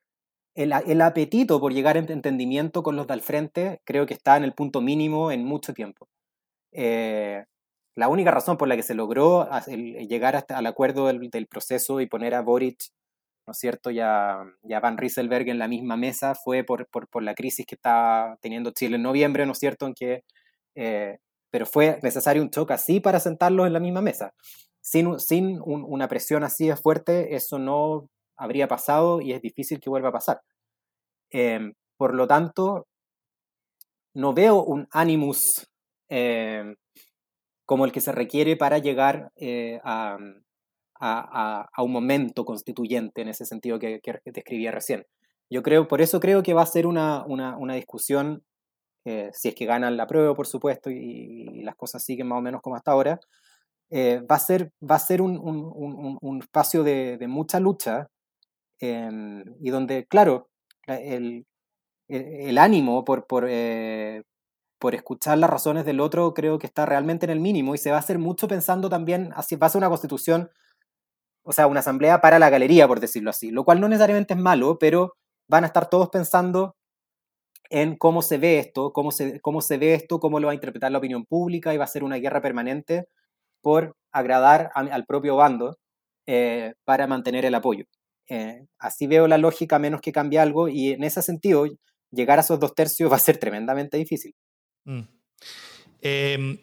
el, apetito por llegar a entendimiento con los del frente creo que está en el punto mínimo en mucho tiempo. Eh, la única razón por la que se logró llegar al acuerdo del, proceso y poner a Boric, ¿no es cierto?, ya, ya Van Rieselberg en la misma mesa fue por, por, la crisis que estaba teniendo Chile en noviembre, ¿no es cierto?, en que, eh, pero fue necesario un choque así para sentarlos en la misma mesa. Sin, sin una presión así de fuerte, eso no habría pasado y es difícil que vuelva a pasar. Em, por lo tanto, no veo un animus em, como el que se requiere para llegar eh, a, a, un momento constituyente en ese sentido que, que, describía recién. Yo creo, por eso creo que va a ser una, una, una discusión, eh, si es que ganan la prueba, por supuesto, y, las cosas siguen más o menos como hasta ahora, eh, va a ser, va a ser un, un, un espacio de, de, mucha lucha y donde, claro, el, el, ánimo por, por, eh, por, escuchar las razones del otro creo que está realmente en el mínimo y se va a hacer mucho pensando también, así va a ser una constitución, o sea, una asamblea para la galería, por decirlo así, lo cual no necesariamente es malo, pero van a estar todos pensando en cómo se ve esto, cómo se, cómo se ve esto, cómo lo va a interpretar la opinión pública y va a ser una guerra permanente por agradar al propio bando eh, para mantener el apoyo. Eh, así veo la lógica menos que cambie algo y en ese sentido llegar a esos dos tercios va a ser tremendamente difícil. Mm. Em,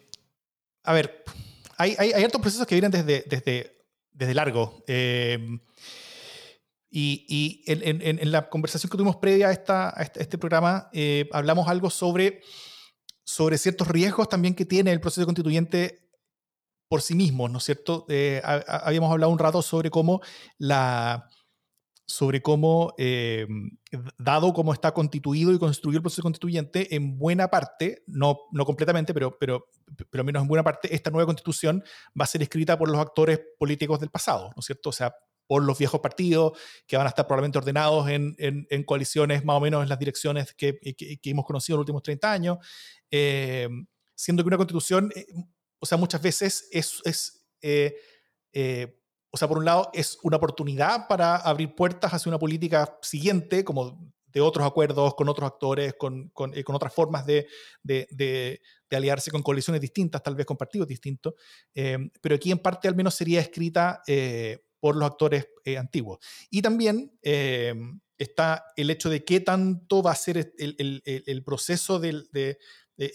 a ver, hay, hay, procesos que vienen desde, desde, desde largo. Em, y, en, la conversación que tuvimos previa a este, este programa, eh, hablamos algo sobre, sobre ciertos riesgos también que tiene el proceso constituyente por sí mismo, ¿no es cierto? Eh, habíamos hablado un rato sobre cómo la, sobre cómo, eh, dado cómo está constituido y construido el proceso constituyente, en buena parte, no, no completamente, pero, pero, pero menos en buena parte, esta nueva constitución va a ser escrita por los actores políticos del pasado, ¿no es cierto? O sea, por los viejos partidos que van a estar probablemente ordenados en, en, coaliciones más o menos en las direcciones que, que, hemos conocido en los últimos 30 años, eh, siendo que una constitución, eh, o sea, muchas veces es... es o sea, por un lado, es una oportunidad para abrir puertas hacia una política siguiente, como de otros acuerdos con otros actores, con, con, eh, con otras formas de, de, de, aliarse con coaliciones distintas, tal vez con partidos distintos, eh, pero aquí en parte al menos sería escrita eh, por los actores antiguos. Y también está el hecho de qué tanto va a ser el, el, el proceso del de,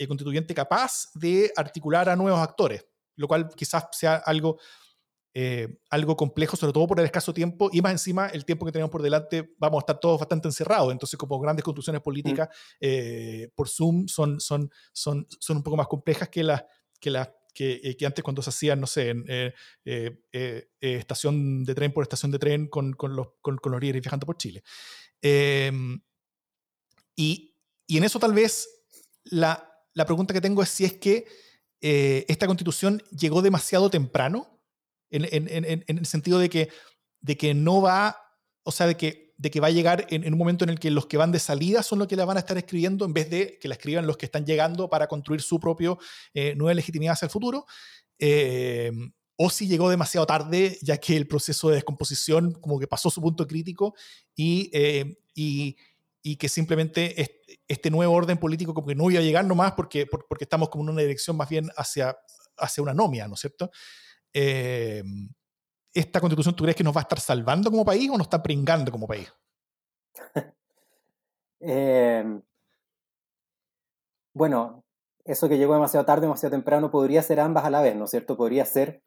constituyente capaz de articular a nuevos actores, lo cual quizás sea algo eh, algo complejo, sobre todo por el escaso tiempo, y más encima el tiempo que tenemos por delante, vamos a estar todos bastante encerrados, entonces como grandes construcciones políticas eh, por Zoom son, son, son, son un poco más complejas que las que, la, que, eh, que, antes cuando se hacían, no sé, estación de tren por estación de tren con, con los, con, los líderes viajando por Chile. Em, y, y, en eso tal vez la, la pregunta que tengo es si es que esta constitución llegó demasiado temprano en, el sentido de que, de que no va, o sea, de que, de que va a llegar en, un momento en el que los que van de salida son los que la van a estar escribiendo en vez de que la escriban los que están llegando para construir su propio eh, nueva legitimidad hacia el futuro. Eh, o si llegó demasiado tarde, ya que el proceso de descomposición como que pasó su punto crítico y, eh, y, y, que simplemente este, nuevo orden político como que no iba a llegar nomás porque, porque estamos como en una dirección más bien hacia, hacia una anomia, ¿no es cierto? Eh, ¿esta constitución tú crees que nos va a estar salvando como país o nos está pringando como país? Em, bueno, eso que llegó demasiado tarde, demasiado temprano, podría ser ambas a la vez, ¿no es cierto? Podría ser,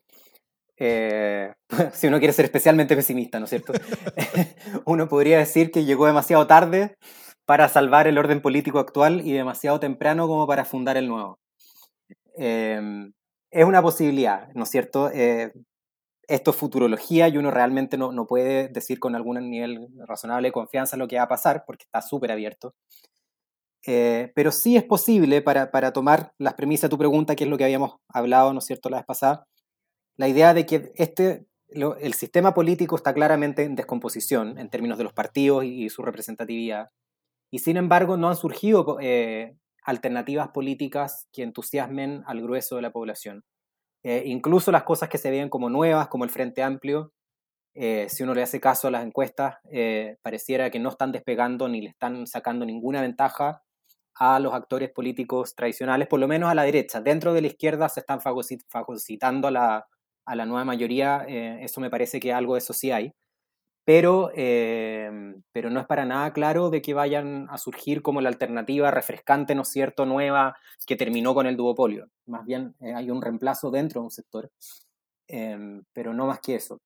eh, si uno quiere ser especialmente pesimista, ¿no es cierto? uno podría decir que llegó demasiado tarde para salvar el orden político actual y demasiado temprano como para fundar el nuevo. Eh, es una posibilidad, ¿no es cierto? Eh, esto es futurología y uno realmente no, no, puede decir con algún nivel razonable de confianza lo que va a pasar, porque está súper abierto. Eh, pero sí es posible, para, para, tomar las premisas de tu pregunta, que es lo que habíamos hablado, ¿no es cierto?, la vez pasada, la idea de que este, lo, el sistema político está claramente en descomposición en términos de los partidos y, y su representatividad, y sin embargo no han surgido eh, alternativas políticas que entusiasmen al grueso de la población. Eh, incluso las cosas que se ven como nuevas, como el Frente Amplio, eh, si uno le hace caso a las encuestas, eh, pareciera que no están despegando ni le están sacando ninguna ventaja a los actores políticos tradicionales, por lo menos a la derecha. Dentro de la izquierda se están fagocitando a la, a la nueva mayoría, eso me parece que algo de eso sí hay pero, em, pero no es para nada claro de que vayan a surgir como la alternativa refrescante, ¿no es cierto?, nueva que terminó con el duopolio. Más bien eh, hay un reemplazo dentro de un sector, em, pero no más que eso.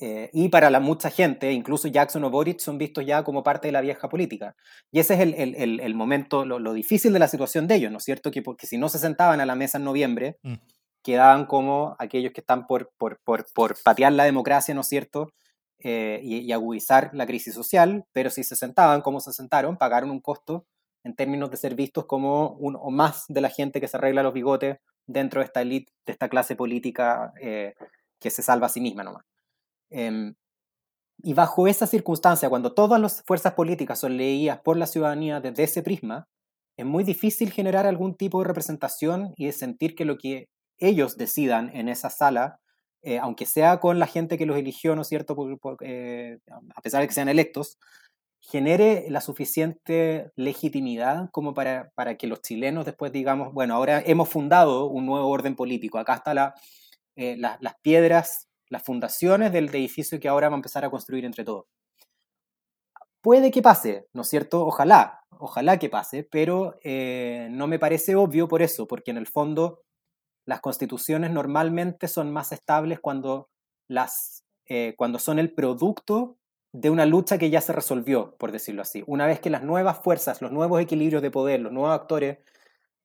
Eh, y para la mucha gente, incluso Jackson o Boric son vistos ya como parte de la vieja política. Y ese es el, el, el, momento, lo, lo, difícil de la situación de ellos, ¿no es cierto? Que porque si no se sentaban a la mesa en noviembre, mm. quedaban como aquellos que están por, por, por, por patear la democracia, ¿no es cierto? Eh, y, agudizar la crisis social, pero si se sentaban como se sentaron, pagaron un costo en términos de ser vistos como uno o más de la gente que se arregla los bigotes dentro de esta élite, de esta clase política eh, que se salva a sí misma nomás. Em, y bajo esa circunstancia, cuando todas las fuerzas políticas son leídas por la ciudadanía desde ese prisma, es muy difícil generar algún tipo de representación y de sentir que lo que ellos decidan en esa sala eh, aunque sea con la gente que los eligió, ¿no es cierto?, eh, a pesar de que sean electos, genere la suficiente legitimidad como para, para, que los chilenos después digamos, bueno, ahora hemos fundado un nuevo orden político, acá están la, eh, las piedras, las fundaciones del edificio que ahora vamos a empezar a construir entre todos. Puede que pase, ¿no es cierto? Ojalá, ojalá que pase, pero no me parece obvio por eso, porque en el fondo las constituciones normalmente son más estables cuando, las, eh, cuando son el producto de una lucha que ya se resolvió, por decirlo así. Una vez que las nuevas fuerzas, los nuevos equilibrios de poder, los nuevos actores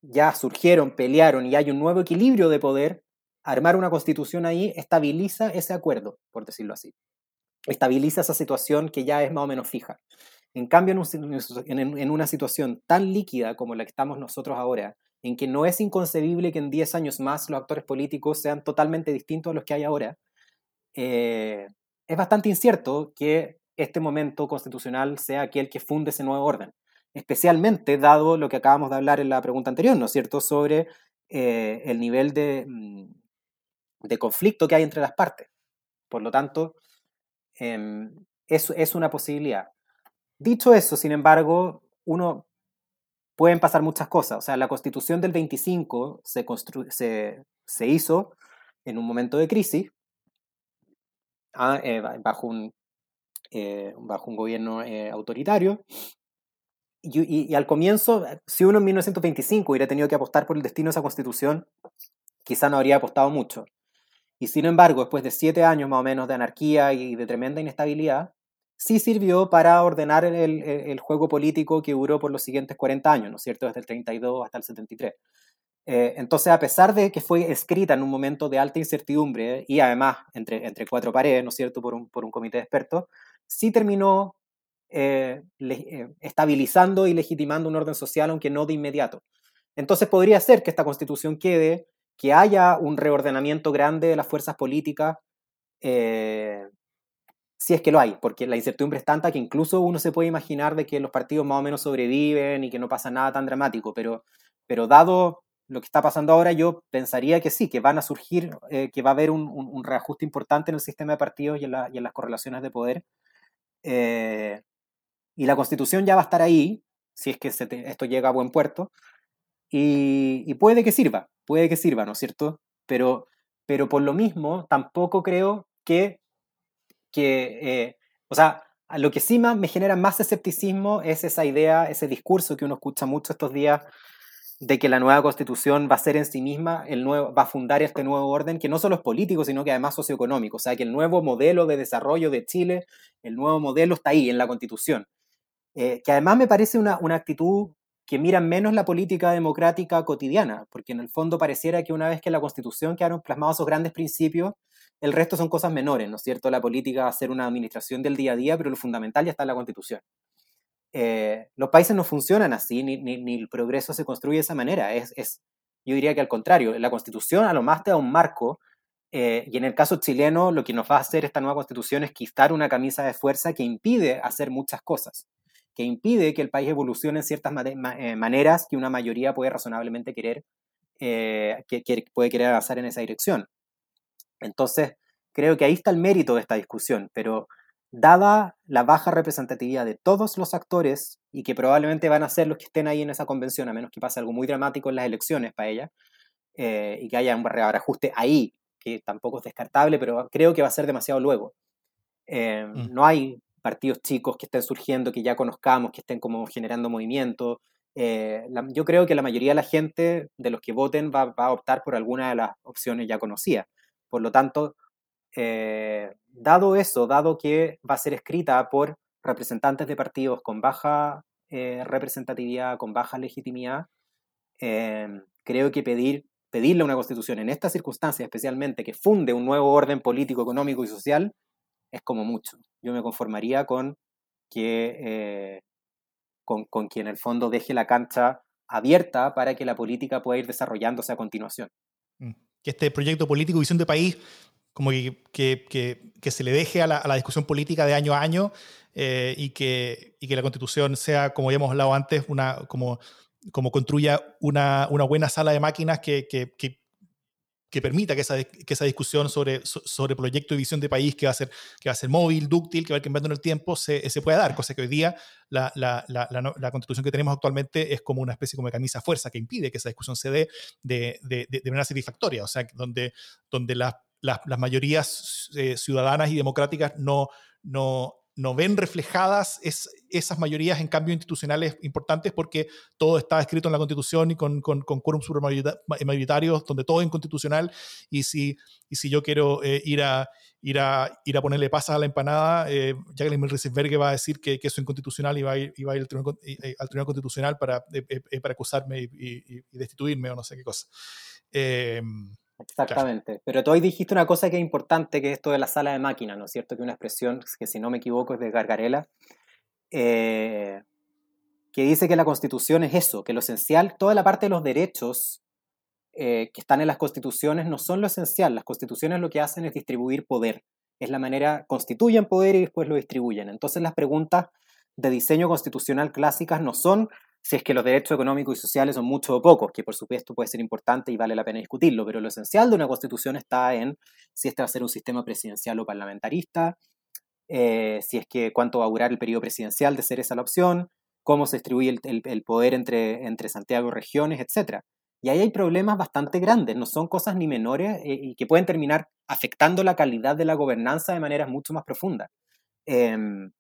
ya surgieron, pelearon y hay un nuevo equilibrio de poder, armar una constitución ahí estabiliza ese acuerdo, por decirlo así. Estabiliza esa situación que ya es más o menos fija. En cambio, en, una situación tan líquida como la que estamos nosotros ahora, en que no es inconcebible que en 10 años más los actores políticos sean totalmente distintos a los que hay ahora, eh, es bastante incierto que este momento constitucional sea aquel que funde ese nuevo orden, especialmente dado lo que acabamos de hablar en la pregunta anterior, ¿no es cierto?, sobre eh, el nivel de, mm, de, conflicto que hay entre las partes. Por lo tanto, eh, es, es una posibilidad. Dicho eso, sin embargo, uno pueden pasar muchas cosas. O sea, la constitución del 25 se, se, se hizo en un momento de crisis, ah, eh, bajo, un, eh, bajo un gobierno eh, autoritario. Y, y, al comienzo, si uno en 1925 hubiera tenido que apostar por el destino de esa constitución, quizá no habría apostado mucho. Y sin embargo, después de siete años más o menos de anarquía y de tremenda inestabilidad, sí sirvió para ordenar el, el, juego político que duró por los siguientes 40 años, ¿no es cierto?, desde el 32 hasta el 73. Eh, entonces, a pesar de que fue escrita en un momento de alta incertidumbre y además entre, entre cuatro paredes, ¿no es cierto?, por un, por un comité de expertos, sí terminó eh, eh, estabilizando y legitimando un orden social, aunque no de inmediato. Entonces, podría ser que esta constitución quede, que haya un reordenamiento grande de las fuerzas políticas si es que lo hay, porque la incertidumbre es tanta que incluso uno se puede imaginar de que los partidos más o menos sobreviven y que no pasa nada tan dramático, pero, pero dado lo que está pasando ahora, yo pensaría que sí, que van a surgir, eh, que va a haber un, un, reajuste importante en el sistema de partidos y en, la, y en las correlaciones de poder. Eh, y la constitución ya va a estar ahí, si es que esto llega a buen puerto, y, y, puede que sirva, puede que sirva, ¿no es cierto? Pero, pero por lo mismo, tampoco creo que que, eh, o sea, lo que sí me genera más escepticismo es esa idea, ese discurso que uno escucha mucho estos días de que la nueva constitución va a ser en sí misma, el nuevo, va a fundar este nuevo orden, que no solo es político, sino que además socioeconómico. O sea, que el nuevo modelo de desarrollo de Chile, el nuevo modelo está ahí, en la constitución. Eh, que además me parece una, una actitud que mira menos la política democrática cotidiana, porque en el fondo pareciera que una vez que la constitución quedaron plasmados esos grandes principios, el resto son cosas menores, ¿no es cierto? La política va a ser una administración del día a día, pero lo fundamental ya está en la constitución. Eh, los países no funcionan así, ni, ni, el progreso se construye de esa manera. Es, es, yo diría que al contrario, la constitución a lo más te da un marco, eh, y en el caso chileno lo que nos va a hacer esta nueva constitución es quitar una camisa de fuerza que impide hacer muchas cosas, que impide que el país evolucione en ciertas eh, maneras que una mayoría puede razonablemente querer, que puede querer avanzar en esa dirección. Entonces, creo que ahí está el mérito de esta discusión, pero dada la baja representatividad de todos los actores y que probablemente van a ser los que estén ahí en esa convención, a menos que pase algo muy dramático en las elecciones para ella, eh, y que haya un reajuste ahí, que tampoco es descartable, pero creo que va a ser demasiado luego. Eh, mm. No hay partidos chicos que estén surgiendo, que ya conozcamos, que estén como generando movimiento. Eh, yo creo que la mayoría de la gente, de los que voten, va, va, a optar por alguna de las opciones ya conocidas. Por lo tanto, eh, dado eso, dado que va a ser escrita por representantes de partidos con baja eh, representatividad, con baja legitimidad, em, creo que pedir, pedirle una constitución en estas circunstancias, especialmente que funde un nuevo orden político, económico y social, es como mucho. Yo me conformaría con que, eh, con, con que en el fondo deje la cancha abierta para que la política pueda ir desarrollándose a continuación. Mm. Que este proyecto político, visión de país, como que, que, que, se le deje a la, discusión política de año a año eh, y, que, y que la constitución sea, como ya hemos hablado antes, una, como, como construya una, una buena sala de máquinas que, que, que permita que esa, que esa discusión sobre, sobre proyecto y visión de país que va a ser, que va a ser móvil, dúctil, que va a ir cambiando en el tiempo, se, se pueda dar, cosa que hoy día la, la, la, la, constitución que tenemos actualmente es como una especie como de camisa fuerza que impide que esa discusión se dé de, de, de, manera satisfactoria, o sea, donde, donde las, las, mayorías eh, ciudadanas y democráticas no, no, no ven reflejadas es, esas mayorías en cambios institucionales importantes porque todo está escrito en la Constitución y con, con, con quórum mayoritarios, donde todo es inconstitucional. Y si, y si yo quiero eh, ir, a, ir, a, ir a ponerle pasas a la empanada, eh, Jacqueline Mills va a decir que, que, eso es inconstitucional y va a ir, va a ir al, tribunal, eh, al, Tribunal, Constitucional para, eh, para acusarme y, y, destituirme o no sé qué cosa. Exactamente. Pero tú hoy dijiste una cosa que es importante, que es esto de la sala de máquinas, ¿no es cierto? Que una expresión que, si no me equivoco, es de Gargarela, eh, que dice que la constitución es eso, que lo esencial, toda la parte de los derechos eh, que están en las constituciones no son lo esencial. Las constituciones lo que hacen es distribuir poder. Es la manera, constituyen poder y después lo distribuyen. Entonces las preguntas de diseño constitucional clásicas no son si es que los derechos económicos y sociales son muchos o pocos, que por supuesto puede ser importante y vale la pena discutirlo, pero lo esencial de una constitución está en si este va a ser un sistema presidencial o parlamentarista, eh, si es que cuánto va a durar el periodo presidencial de ser esa la opción, cómo se distribuye el, poder entre, entre Santiago regiones, etc. Y ahí hay problemas bastante grandes, no son cosas ni menores eh, y que pueden terminar afectando la calidad de la gobernanza de maneras mucho más profundas. Em,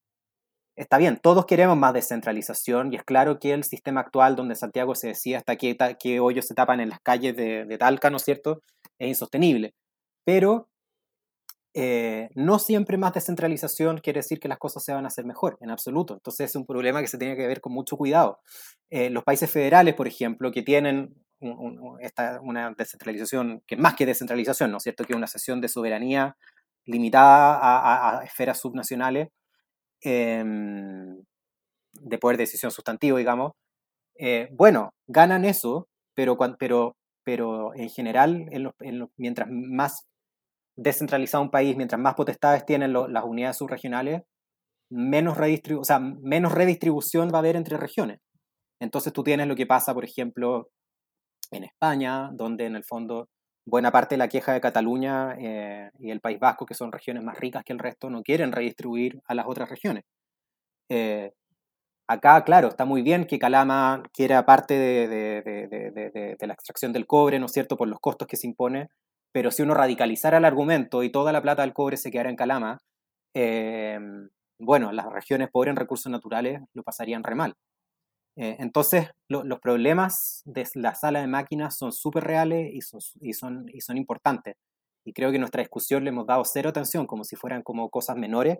está bien, todos queremos más descentralización y es claro que el sistema actual donde Santiago se decía hasta qué, qué hoyos se tapan en las calles de, Talca, ¿no es cierto?, es insostenible. Pero eh, no siempre más descentralización quiere decir que las cosas se van a hacer mejor, en absoluto. Entonces es un problema que se tiene que ver con mucho cuidado. Eh, los países federales, por ejemplo, que tienen esta, una descentralización, que más que descentralización, ¿no es cierto?, que una sesión de soberanía limitada a esferas subnacionales, Em, de poder de decisión sustantivo, digamos, eh, bueno, ganan eso, pero, pero, pero en general, mientras más descentralizado un país, mientras más potestades tienen las unidades subregionales, menos redistribución va a haber entre regiones. Entonces tú tienes lo que pasa, por ejemplo, en España, donde en el fondo buena parte de la queja de Cataluña eh, y el País Vasco, que son regiones más ricas que el resto, no quieren redistribuir a las otras regiones. Eh, acá, claro, está muy bien que Calama quiera parte de, de, de, la extracción del cobre, ¿no es cierto?, por los costos que se impone, pero si uno radicalizara el argumento y toda la plata del cobre se quedara en Calama, eh, bueno, las regiones pobres en recursos naturales lo pasarían re mal. Eh, entonces, los problemas de la sala de máquinas son súper reales y son, y, son, importantes. Y creo que nuestra discusión le hemos dado cero atención, como si fueran como cosas menores,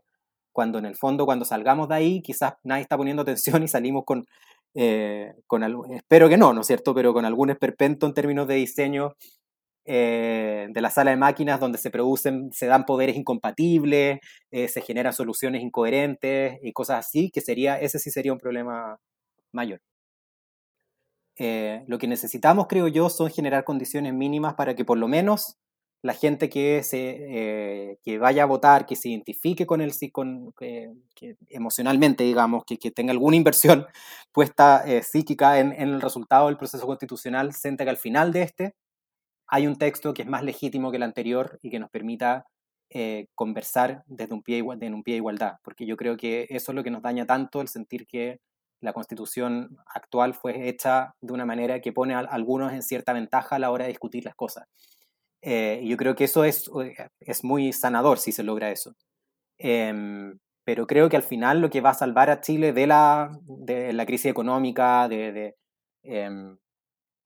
cuando en el fondo, cuando salgamos de ahí, quizás nadie está poniendo atención y salimos con, eh, con espero que no, ¿no es cierto?, pero con algún esperpento en términos de diseño eh, de la sala de máquinas donde se producen, se dan poderes incompatibles, se generan soluciones incoherentes y cosas así, que sería, ese sí sería un problema mayor. Eh, lo que necesitamos, creo yo, son generar condiciones mínimas para que por lo menos la gente que, se, que vaya a votar, que se identifique con el con, que emocionalmente, digamos, que, que, tenga alguna inversión puesta psíquica en, el resultado del proceso constitucional, sienta que al final de este hay un texto que es más legítimo que el anterior y que nos permita eh, conversar desde un, pie, en un pie de igualdad, porque yo creo que eso es lo que nos daña tanto, el sentir que la constitución actual fue hecha de una manera que pone a algunos en cierta ventaja a la hora de discutir las cosas. Eh, yo creo que eso es, eh, es muy sanador si se logra eso. Em, pero creo que al final lo que va a salvar a Chile de la, de la crisis económica, de em,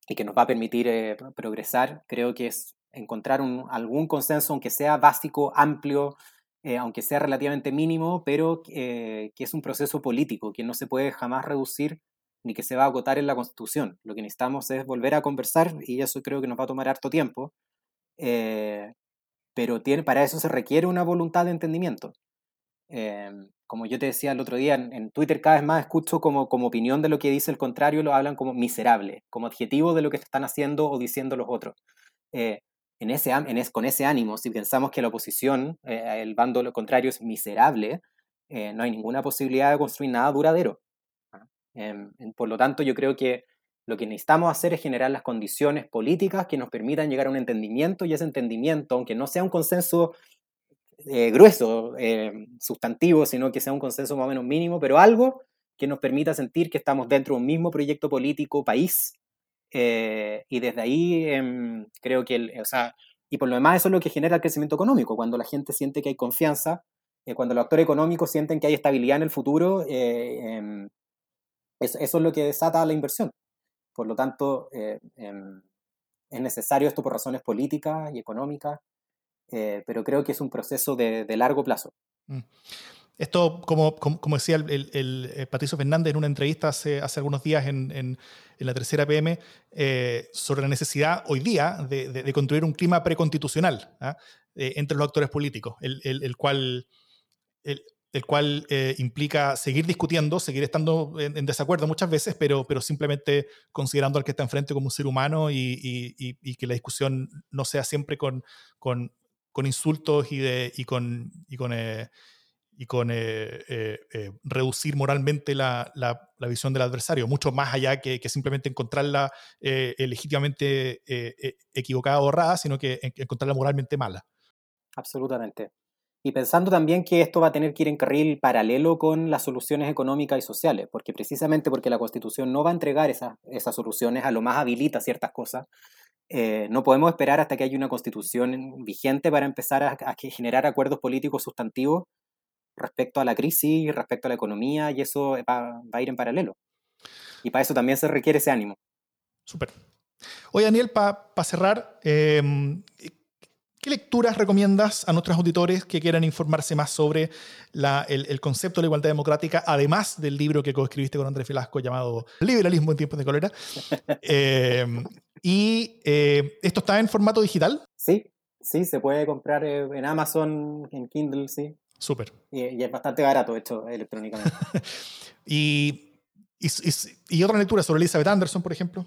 y que nos va a permitir eh, progresar, creo que es encontrar un, algún consenso, aunque sea básico, amplio, eh, aunque sea relativamente mínimo, pero eh, que es un proceso político, que no se puede jamás reducir ni que se va a agotar en la Constitución. Lo que necesitamos es volver a conversar y eso creo que nos va a tomar harto tiempo, pero tiene, para eso se requiere una voluntad de entendimiento. Em, como yo te decía el otro día, en, Twitter cada vez más escucho como, como opinión de lo que dice el contrario, lo hablan como miserable, como adjetivo de lo que están haciendo o diciendo los otros. Eh, en ese, con ese ánimo, si pensamos que la oposición, eh, el bando contrario es miserable, eh, no hay ninguna posibilidad de construir nada duradero. ¿ah? Em, por lo tanto, yo creo que lo que necesitamos hacer es generar las condiciones políticas que nos permitan llegar a un entendimiento y ese entendimiento, aunque no sea un consenso eh, grueso, sustantivo, sino que sea un consenso más o menos mínimo, pero algo que nos permita sentir que estamos dentro de un mismo proyecto político, país, eh, y desde ahí em, creo que, o sea, y por lo demás eso es lo que genera el crecimiento económico, cuando la gente siente que hay confianza, cuando los actores económicos sienten que hay estabilidad en el futuro, em, eso, es lo que desata la inversión. Por lo tanto, em, es necesario esto por razones políticas y económicas, eh, pero creo que es un proceso de, largo plazo. Mm. Esto, como, como, decía el, el, Patricio Fernández en una entrevista hace, hace algunos días en, en, la tercera PM, eh, sobre la necesidad hoy día de, de, construir un clima preconstitucional ¿ah? eh, entre los actores políticos, el, el cual, el, cual implica seguir discutiendo, seguir estando en, desacuerdo muchas veces, pero, pero simplemente considerando al que está enfrente como un ser humano y, y, y que la discusión no sea siempre con, con con insultos y, de, y con, y con, eh, y con eh, eh, reducir moralmente la, la, la, visión del adversario, mucho más allá que, que simplemente encontrarla legítimamente equivocada o errada, sino que encontrarla moralmente mala. Absolutamente. Y pensando también que esto va a tener que ir en carril paralelo con las soluciones económicas y sociales, porque precisamente porque la Constitución no va a entregar esas, esas soluciones, a lo más habilita ciertas cosas, eh, no podemos esperar hasta que haya una constitución vigente para empezar a, generar acuerdos políticos sustantivos respecto a la crisis, respecto a la economía, y eso va, a ir en paralelo. Y para eso también se requiere ese ánimo. Súper. Oye, Daniel, para cerrar, em, ¿qué lecturas recomiendas a nuestros auditores que quieran informarse más sobre el, concepto de la igualdad democrática, además del libro que coescribiste con Andrés Velasco llamado Liberalismo en tiempos de cólera? eh, ¿Y eh, esto está en formato digital? Sí, sí, se puede comprar eh, en Amazon, en Kindle, sí. Súper. Y, es bastante barato hecho electrónicamente. y, y, otra lectura sobre Elizabeth Anderson, por ejemplo?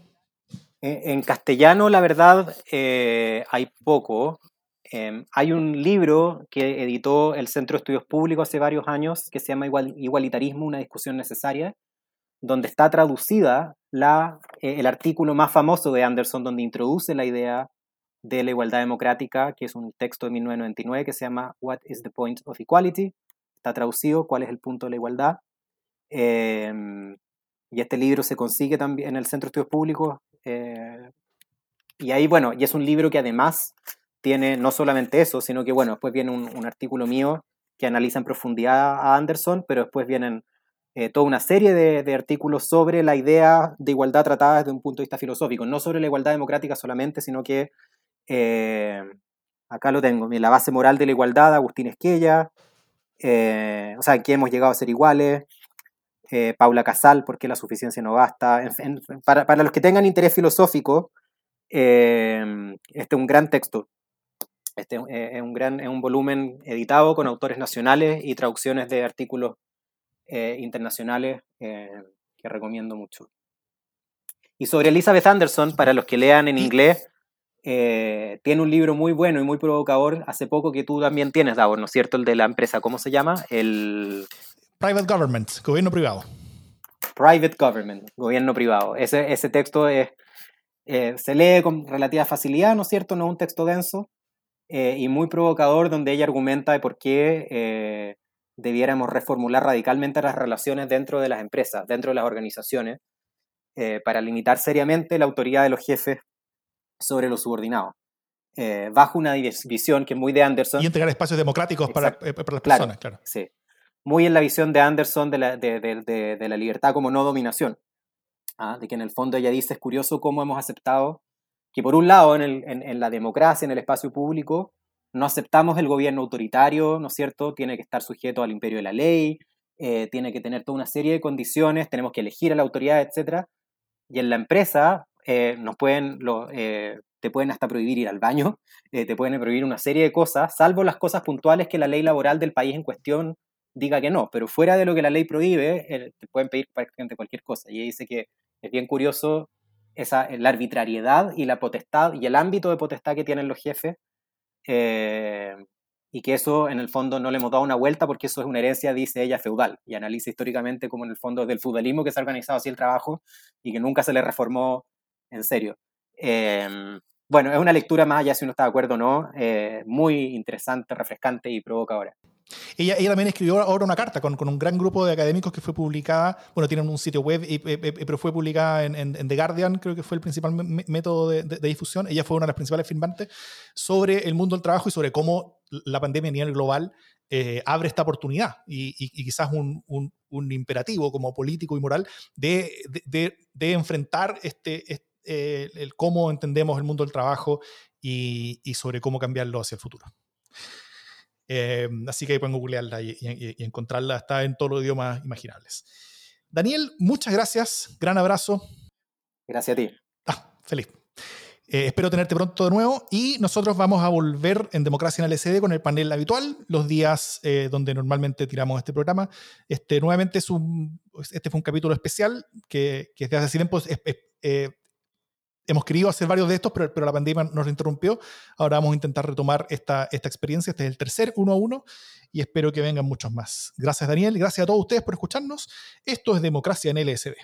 En, castellano, la verdad, eh, hay poco. Em, hay un libro que editó el Centro de Estudios Públicos hace varios años que se llama Igualitarismo, una discusión necesaria, donde está traducida la, eh, el artículo más famoso de Anderson, donde introduce la idea de la igualdad democrática, que es un texto de 1999 que se llama What is the Point of Equality? Está traducido, ¿cuál es el punto de la igualdad? Em, y este libro se consigue también en el Centro de Estudios Públicos. Eh, y ahí, bueno, es un libro que además tiene no solamente eso, sino que, bueno, después viene un, un artículo mío que analiza en profundidad a Anderson, pero después vienen eh, toda una serie de, artículos sobre la idea de igualdad tratada desde un punto de vista filosófico, no sobre la igualdad democrática solamente, sino que, eh, acá lo tengo, la base moral de la igualdad, Agustín Esquella, eh, o sea, que hemos llegado a ser iguales, Paula Casal, porque la suficiencia no basta, para, para, los que tengan interés filosófico, este es un gran texto. Este es un, gran, es un volumen editado con autores nacionales y traducciones de artículos internacionales que recomiendo mucho. Y sobre Elizabeth Anderson, para los que lean en inglés, eh, tiene un libro muy bueno y muy provocador, hace poco que tú también tienes, Davor, ¿no es cierto? El de la empresa, ¿cómo se llama? El... Private Government, gobierno privado. Private Government, gobierno privado. Ese, ese texto es, eh, se lee con relativa facilidad, ¿no es cierto? No es un texto denso eh, y muy provocador donde ella argumenta de por qué debiéramos reformular radicalmente las relaciones dentro de las empresas, dentro de las organizaciones, para limitar seriamente la autoridad de los jefes sobre los subordinados. Eh, bajo una visión que es muy de Anderson. Y entregar espacios democráticos para, eh, para, las personas, claro. Sí. Muy en la visión de Anderson de la, de, de, de, la libertad como no dominación. ¿ah? De que en el fondo ella dice, es curioso cómo hemos aceptado que por un lado en, el, en, en, la democracia, en el espacio público, no aceptamos el gobierno autoritario, ¿no es cierto? Tiene que estar sujeto al imperio de la ley, eh, tiene que tener toda una serie de condiciones, tenemos que elegir a la autoridad, etc. Y en la empresa, eh, nos pueden, eh, te pueden hasta prohibir ir al baño, eh, te pueden prohibir una serie de cosas, salvo las cosas puntuales que la ley laboral del país en cuestión diga que no, pero fuera de lo que la ley prohíbe, te pueden pedir prácticamente cualquier cosa. Y dice que es bien curioso esa, la arbitrariedad y la potestad y el ámbito de potestad que tienen los jefes y que eso en el fondo no le hemos dado una vuelta porque eso es una herencia, dice ella, feudal, y analiza históricamente como en el fondo del feudalismo que se ha organizado así el trabajo y que nunca se le reformó en serio. Em, bueno, es una lectura más allá si uno está de acuerdo o no, eh, muy interesante, refrescante y provocadora. Ella, ella también escribió ahora una carta con, con, un gran grupo de académicos que fue publicada, bueno, tienen un sitio web, y, pero fue publicada en, en, The Guardian, creo que fue el principal método de, de, difusión. Ella fue una de las principales firmantes sobre el mundo del trabajo y sobre cómo la pandemia a nivel global eh, abre esta oportunidad y, y, y quizás un, un, un, imperativo como político y moral de, de enfrentar este, este eh, el cómo entendemos el mundo del trabajo y, sobre cómo cambiarlo hacia el futuro. Eh, así que pueden googlearla y, y, encontrarla, está en todos los idiomas imaginables. Daniel, muchas gracias, gran abrazo. Gracias a ti. Ah, feliz. Eh, espero tenerte pronto de nuevo y nosotros vamos a volver en Democracia en el SD con el panel habitual, los días donde normalmente tiramos este programa. Este nuevamente es un, este fue un capítulo especial que, que desde hace tiempo es, hemos querido hacer varios de estos, pero, pero, la pandemia nos interrumpió. Ahora vamos a intentar retomar esta, esta experiencia. Este es el tercer uno a uno y espero que vengan muchos más. Gracias, Daniel. Gracias a todos ustedes por escucharnos. Esto es Democracia en LSD.